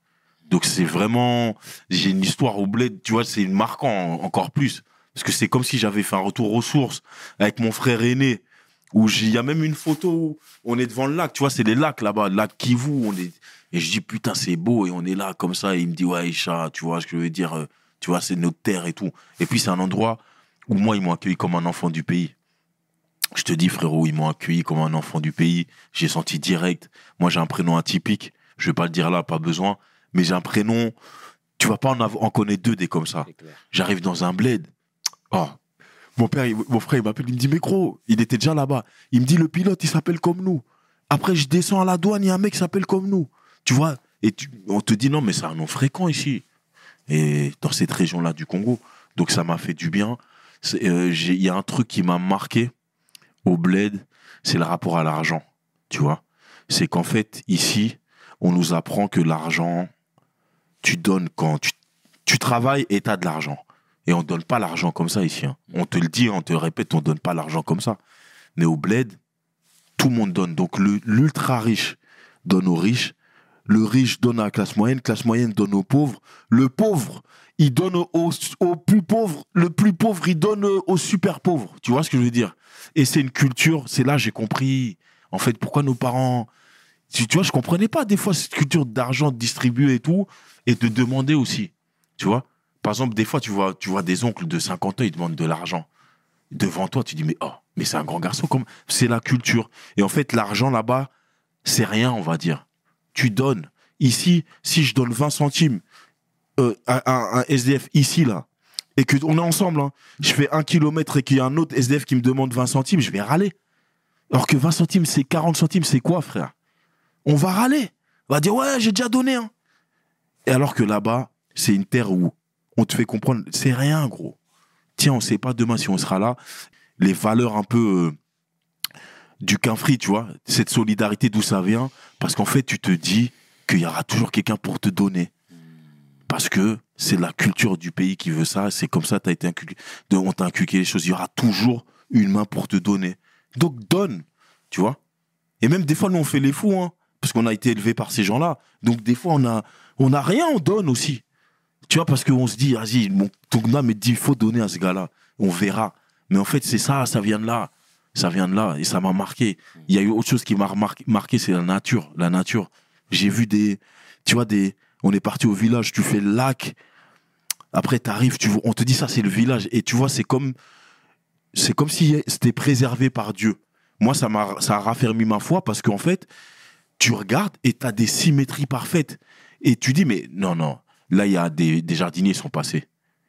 Donc c'est vraiment, j'ai une histoire au bled, tu vois, c'est marquant en- encore plus. Parce que c'est comme si j'avais fait un retour aux sources avec mon frère aîné Où il y a même une photo où on est devant le lac, tu vois, c'est les lacs là-bas, le lac Kivu. On est... Et je dis, putain, c'est beau, et on est là comme ça. Et il me dit, ouais, tu vois ce que je veux dire, euh, tu vois, c'est notre terre et tout. Et puis, c'est un endroit où moi, ils m'ont accueilli comme un enfant du pays. Je te dis, frérot, ils m'ont accueilli comme un enfant du pays. J'ai senti direct. Moi, j'ai un prénom atypique. Je vais pas le dire là, pas besoin. Mais j'ai un prénom. Tu vas pas en, connaître deux des comme ça. J'arrive dans un bled. Oh. Mon père, il- mon frère, il m'appelle, il me dit, mais gros, il était déjà là-bas. Il me dit, le pilote, il s'appelle comme nous. Après, je descends à la douane, il y a un mec qui s'appelle comme nous. Tu vois? Et tu- on te dit, non, mais c'est un nom fréquent ici. Et dans cette région-là du Congo. Donc, ça m'a fait du bien. Euh, Il y a un truc qui m'a marqué au bled, c'est le rapport à l'argent. Tu vois C'est qu'en fait, ici, on nous apprend que l'argent, tu donnes quand tu, travailles et tu as de l'argent. Et on donne pas l'argent comme ça ici. hein. On te le dit, on te répète, on donne pas l'argent comme ça. Mais au bled, tout le monde donne. Donc l'ultra riche donne aux riches, le riche donne à la classe moyenne, classe moyenne donne aux pauvres, le pauvre, il donne aux, plus pauvres, le plus pauvre, il donne aux super pauvres. Tu vois ce que je veux dire? Et c'est une culture, c'est là j'ai compris, en fait, pourquoi nos parents... Tu, tu vois, je comprenais pas des fois cette culture d'argent distribué et tout, et de demander aussi. Tu vois? Par exemple, des fois, tu vois, tu vois des oncles de 50 ans, ils demandent de l'argent. Devant toi, tu dis, mais oh, mais c'est un grand garçon. comme C'est la culture. Et en fait, l'argent là-bas, c'est rien, on va dire. Tu donnes. Ici, si je donne 20 centimes euh, un SDF ici, là, et que on est ensemble, hein, je fais un kilomètre et qu'il y a un autre SDF qui me demande 20 centimes, je vais râler. Alors que 20 centimes, c'est 40 centimes, c'est quoi, frère? On va râler. On va dire, ouais, j'ai déjà donné. Hein. Et alors que là-bas, c'est une terre où on te fait comprendre, c'est rien, gros. Tiens, on sait pas demain si on sera là. Les valeurs un peu euh, du quinfri, tu vois, cette solidarité, d'où ça vient. Parce qu'en fait, tu te dis qu'il y aura toujours quelqu'un pour te donner. Parce que c'est la culture du pays qui veut ça. C'est comme ça, t'as été inculqué, on t'a inculqué les choses. Il y aura toujours une main pour te donner. Donc donne, tu vois. Et même des fois, nous, on fait les fous, hein, parce qu'on a été élevé par ces gens-là. Donc des fois, on a, on a rien, on donne aussi. Tu vois, parce qu'on se dit, vas-y, mon, ton âme me dit, il faut donner à ce gars-là. On verra. Mais en fait, c'est ça, ça vient de là. Ça vient de là. Et ça m'a marqué. Il y a eu autre chose qui m'a remarqué- marqué, c'est la nature. La nature. J'ai vu des. Tu vois, des. On est parti au village, tu fais le lac. Après, t'arrives, tu on te dit ça, c'est le village. Et tu vois, c'est comme. C'est comme si c'était préservé par Dieu. Moi, ça m'a, a raffermi ma foi parce qu'en fait, tu regardes et tu as des symétries parfaites. Et tu dis, mais non, non, là, il y a des, jardiniers qui sont passés.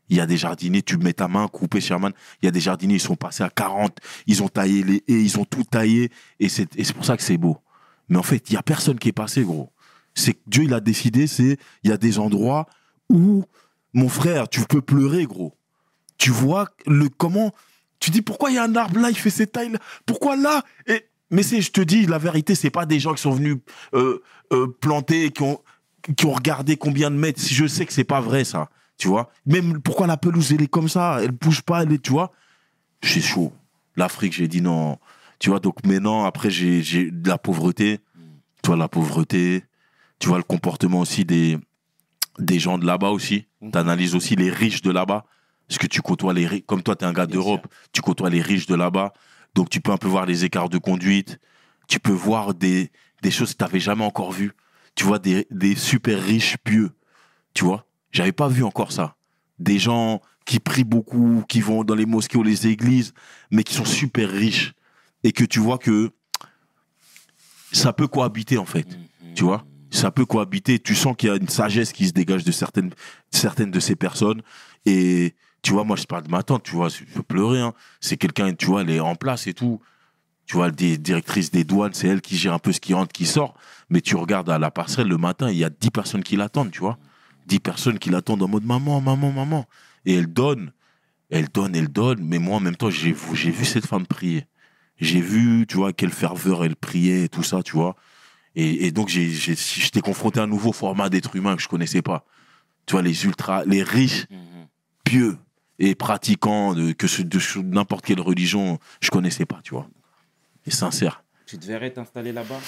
Il y a des jardiniers, tu mets ta main, coupé Sherman, il y a des jardiniers, ils sont passés à 40, ils ont taillé les haies, ils ont tout taillé, et c'est pour ça que c'est beau. Mais en fait, il y a personne qui est passé, gros. C'est que Dieu, il a décidé, c'est, il y a des endroits où, mon frère, tu peux pleurer, gros. Tu vois le comment, tu dis pourquoi il y a un arbre là, il fait cette taille là, pourquoi là? Et, Mais c'est, je te dis, la vérité, c'est pas des gens qui sont venus euh, euh, planter, qui ont, qui ont regardé combien de mètres. Je sais que c'est pas vrai, ça, tu vois. Même pourquoi la pelouse, elle est comme ça, elle bouge pas, elle est, tu vois. C'est chaud. L'Afrique, j'ai dit non. Tu vois, donc maintenant, après, j'ai, j'ai de la pauvreté. Tu vois, la pauvreté. Tu vois, le comportement aussi des, des gens de là-bas aussi. Tu analyses aussi les riches de là-bas. Parce que tu côtoies les riches. Comme toi, tu es un gars d'Europe, tu côtoies les riches de là-bas. Donc, tu peux un peu voir les écarts de conduite. Tu peux voir des, des choses que tu n'avais jamais encore vues. Tu vois des, des super riches pieux. Tu vois? J'avais pas vu encore ça. Des gens qui prient beaucoup, qui vont dans les mosquées ou les églises, mais qui sont super riches. Et que tu vois que ça peut cohabiter, en fait. Tu vois? Ça peut cohabiter. Tu sens qu'il y a une sagesse qui se dégage de certaines, certaines de ces personnes. Et tu vois, moi, je parle de ma tante, tu vois, je peux pleurer. hein. C'est quelqu'un, tu vois, elle est en place et tout. Tu vois, des directrices des douanes, c'est elle qui gère un peu ce qui rentre, qui sort. Mais tu regardes à la passerelle le matin, il y a 10 personnes qui l'attendent, tu vois. 10 personnes qui l'attendent en mode maman, maman, maman. Et elle donne, elle donne, elle donne. Mais moi, en même temps, j'ai vu cette femme prier. J'ai vu, tu vois, quelle ferveur elle priait et tout ça, tu vois. Et, et donc, j'ai, j'ai- j'étais confronté à un nouveau format d'être humain que je connaissais pas. Tu vois, les ultra, les riches, pieux et pratiquants de, que ce- de n'importe quelle religion, je connaissais pas, tu vois. Et sincère. Tu te verrais t'installer là-bas?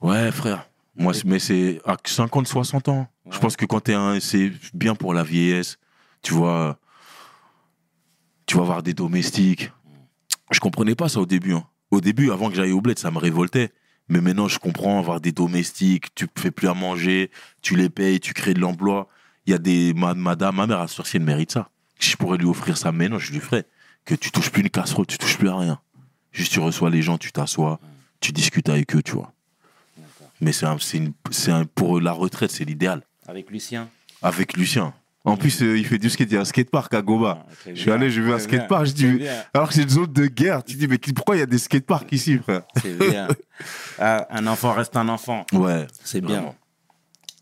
Ouais, frère. Moi, c'est- mais c'est à 50, 60 ans. Je pense que quand t'es un, c'est bien pour la vieillesse. Tu vois, tu vas voir des domestiques. Je comprenais pas ça au début. hein. au début, avant que j'aille au bled, ça me révoltait. Mais maintenant, je comprends avoir des domestiques, tu fais plus à manger, tu les payes, tu crées de l'emploi. Il y a des ma- madame, ma mère a sorti, elle mérite ça. Si je pourrais lui offrir ça maintenant, je lui ferais. Que tu touches plus une casserole, tu touches plus à rien. Juste tu reçois les gens, tu t'assois, tu discutes avec eux, tu vois. Mais c'est un, un, pour la retraite, c'est l'idéal. Avec Lucien? Avec Lucien. En plus, euh, il fait du skate, il y a un skatepark à Goba. Ah, Je suis bien, allé, j'ai vu un skatepark, je dis, alors que c'est une zone de guerre. Tu dis, mais pourquoi il y a des skateparks ici, frère C'est bien. Ah, un enfant reste un enfant. Ouais. C'est bien.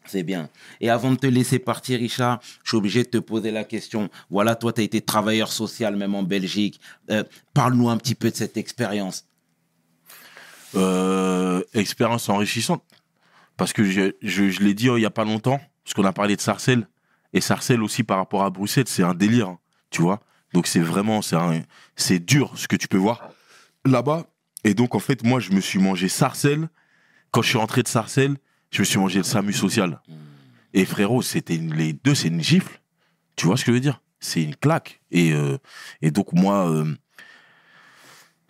C'est bien. Et avant de te laisser partir, Richard, je suis obligé de te poser la question. Voilà, toi, tu as été travailleur social, même en Belgique. Euh, Parle-nous un petit peu de cette expérience. Euh, expérience enrichissante. Parce que je, je, je l'ai dit il y a pas longtemps, parce qu'on a parlé de Sarcelles. Et Sarcelles aussi par rapport à Bruxelles, c'est un délire, hein, tu vois. Donc c'est vraiment, c'est un- c'est dur ce que tu peux voir là-bas. Et donc en fait, moi, je me suis mangé Sarcelles. Quand je suis rentré de Sarcelles, je me suis mangé le SAMU social. Et frérot, c'était une- les deux, c'est une gifle. Tu vois ce que je veux dire? C'est une claque. Et, euh, et donc moi, euh,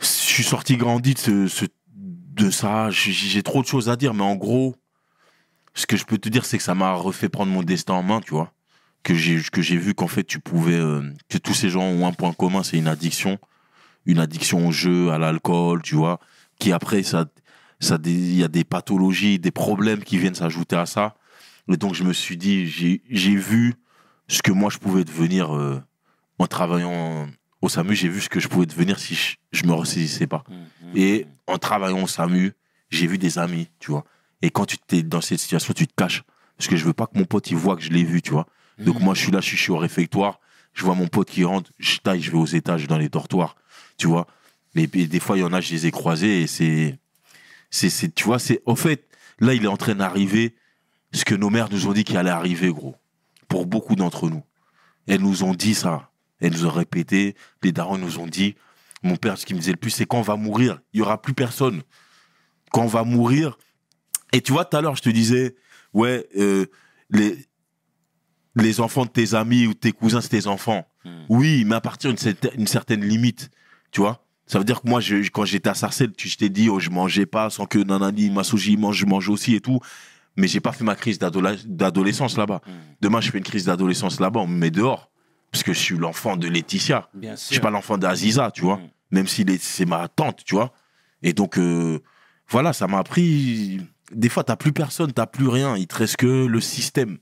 je suis sorti grandi de, ce- ce- de ça. J'ai j'ai trop de choses à dire, mais en gros, ce que je peux te dire, c'est que ça m'a refait prendre mon destin en main, tu vois. Que j'ai que j'ai vu qu'en fait, tu pouvais. euh, que tous ces gens ont un point commun, c'est une addiction. Une addiction au jeu, à l'alcool, tu vois. Qui après, ça. ça Il y a des pathologies, des problèmes qui viennent s'ajouter à ça. Et donc, je me suis dit, j'ai vu ce que moi, je pouvais devenir euh, en travaillant au SAMU. J'ai vu ce que je pouvais devenir si je, je me ressaisissais pas. Et en travaillant au SAMU, j'ai vu des amis, tu vois. Et quand tu es dans cette situation, tu te caches. Parce que je veux pas que mon pote, il voit que je l'ai vu, tu vois. Donc moi, je suis là, je suis, au réfectoire. Je vois mon pote qui rentre, je taille, je vais aux étages, dans les dortoirs, tu vois? Puis, des fois, il y en a, je les ai croisés c'est... c'est, tu vois, c'est... Au fait, là, il est en train d'arriver ce que nos mères nous ont dit qu'il allait arriver, gros. Pour beaucoup d'entre nous. Elles nous ont dit ça. Elles nous ont répété. Les darons nous ont dit. Mon père, ce qu'il me disait le plus, c'est quand on va mourir, il y aura plus personne. Quand on va mourir. Et tu vois, tout à l'heure, je te disais, ouais, euh, les, les enfants de tes amis ou de tes cousins, c'est tes enfants. Oui, mais à partir d'une certaine, limite, tu vois. Ça veut dire que moi, je, quand j'étais à Sarcelles, tu, je t'ai dit, oh, je mangeais pas sans que Nanani, Masouji mange, je mange aussi et tout. Mais j'ai pas fait ma crise d'adolescence là-bas. Demain, je fais une crise d'adolescence là-bas, on me met dehors. Parce que je suis l'enfant de Laetitia. Bien Je sûr. suis pas l'enfant d'Aziza, tu vois. Mm. Même si c'est ma tante, tu vois. Et donc, euh, voilà, ça m'a appris. Des fois, t'as plus personne, t'as plus rien. Il te reste que le système.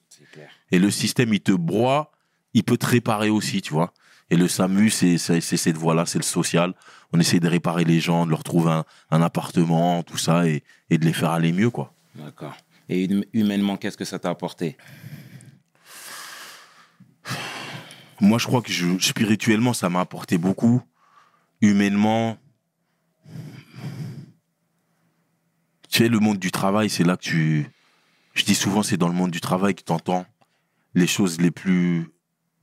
Et le système, il te broie, il peut te réparer aussi, tu vois. Et le SAMU, c'est cette voie-là, c'est le social. On essaie de réparer les gens, de leur trouver un, un appartement, tout ça, et, et de les faire aller mieux, quoi. D'accord. Et hum- humainement, qu'est-ce que ça t'a apporté? Moi, je crois que je- spirituellement, ça m'a apporté beaucoup. Humainement, tu sais, le monde du travail, c'est là que tu. Je dis souvent, c'est dans le monde du travail que tu entends les choses les plus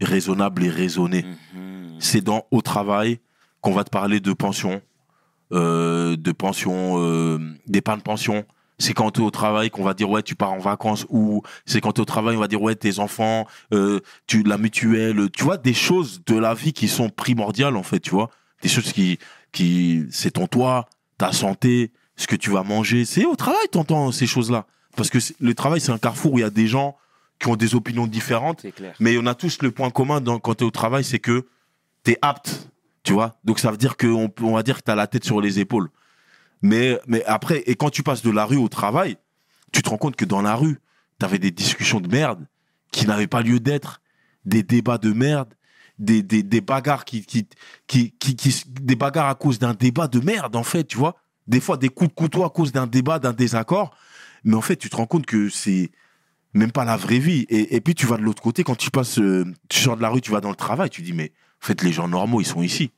raisonnables et raisonnées. C'est dans au travail qu'on va te parler de pension, euh, de pension, euh, d'épargne pension. C'est quand tu es au travail qu'on va dire ouais tu pars en vacances ou c'est quand tu es au travail on va dire ouais tes enfants, euh, tu la mutuelle, tu vois des choses de la vie qui sont primordiales en fait, tu vois, des choses qui qui c'est ton toit, ta santé, ce que tu vas manger, c'est au travail t'entends ces choses là parce que le travail c'est un carrefour où il y a des gens qui ont des opinions différentes clair. mais on a tous le point commun dans, quand tu es au travail, c'est que tu es apte, tu vois. Donc ça veut dire qu'on on va dire que tu as la tête sur les épaules. Mais, mais après, et quand tu passes de la rue au travail, tu te rends compte que dans la rue, tu avais des discussions de merde qui n'avaient pas lieu d'être, des débats de merde, des, des, des bagarres qui, qui, qui, qui, qui- des bagarres à cause d'un débat de merde, en fait, tu vois. Des fois, des coups de couteau à cause d'un débat, d'un désaccord. Mais en fait, tu te rends compte que c'est même pas la vraie vie. Et, et puis, tu vas de l'autre côté, quand tu passes, euh, tu sors de la rue, tu vas dans le travail, tu dis, mais en fait, les gens normaux, ils sont ici.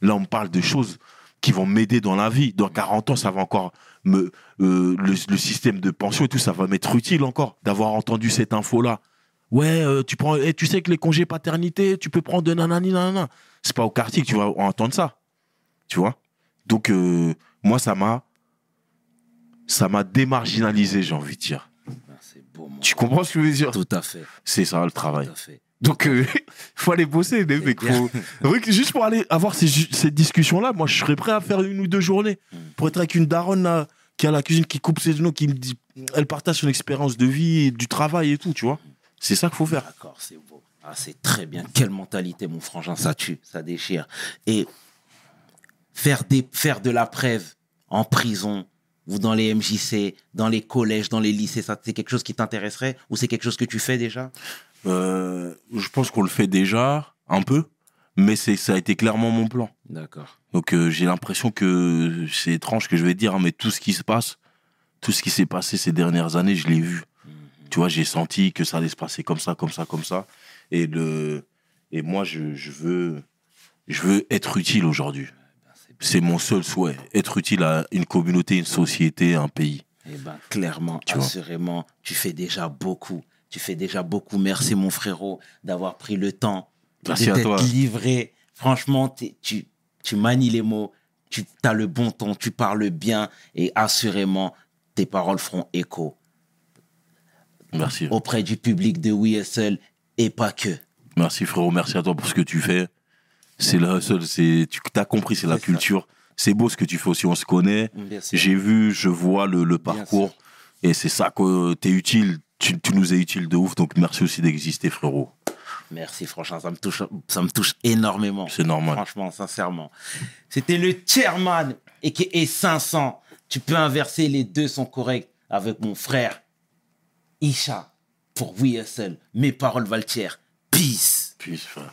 Là, on parle de choses qui vont m'aider dans la vie. Dans 40 ans, ça va encore me, euh, le, système de pension et tout, ça va m'être utile encore d'avoir entendu cette info-là. Ouais, euh, tu prends, eh, tu sais que les congés paternité, tu peux prendre de nanani nanana. C'est pas au quartier que tu vas entendre ça. Tu vois? Donc, moi, ça m'a, ça m'a démarginalisé, j'ai envie de dire. Beau, mon Tu comprends ce que je veux dire? Tout à fait. C'est ça, le travail. Tout à fait. Donc, il faut aller bosser, les mecs. Faut... Juste pour aller avoir ces, ces discussions-là, moi, je serais prêt à faire une ou deux journées. Mm. Pour être avec une daronne là, qui a la cuisine, qui coupe ses genoux, qui me dit. Elle partage son expérience de vie, et du travail et tout, tu vois. C'est ça qu'il faut faire. D'accord, c'est beau. Ah, c'est très bien. Quelle mentalité, mon frangin. Ça tue, ça déchire. Et faire, des, faire de la preuve en prison ou dans les MJC, dans les collèges, dans les lycées, ça, c'est quelque chose qui t'intéresserait ou c'est quelque chose que tu fais déjà? Euh, je pense qu'on le fait déjà, un peu. Mais c'est, ça a été clairement mon plan. D'accord. Donc euh, j'ai l'impression que c'est étrange que je vais dire, hein, mais tout ce qui se passe, tout ce qui s'est passé ces dernières années, je l'ai vu. Tu vois, j'ai senti que ça allait se passer comme ça, comme ça, comme ça. Et le et moi, je, je veux je veux être utile aujourd'hui. C'est mon seul souhait, être utile à une communauté, une société, un pays. Eh ben, clairement, Tu vois. assurément, tu fais déjà beaucoup. Tu fais déjà beaucoup. Merci, mon frérot, d'avoir pris le temps Merci de à t'être livré. Franchement, tu manies les mots, tu as le bon ton, tu parles bien et assurément, tes paroles feront écho Merci. auprès du public de WSL et pas que. Merci frérot, merci à toi pour ce que tu fais. C'est le hustle, c'est tu as compris, c'est la ça. culture. C'est beau ce que tu fais aussi, on se connaît. J'ai vu, je vois le, le parcours. Et c'est ça que t'es utile. Tu, tu nous es utile de ouf. Donc merci aussi d'exister, frérot. Merci, franchement, ça me touche, ça me touche énormément. C'est normal. Franchement, sincèrement. C'était le chairman et qui est 500. Tu peux inverser, les deux sont corrects avec mon frère Isha pour WSL. Mes paroles valent Peace. Peace, frère.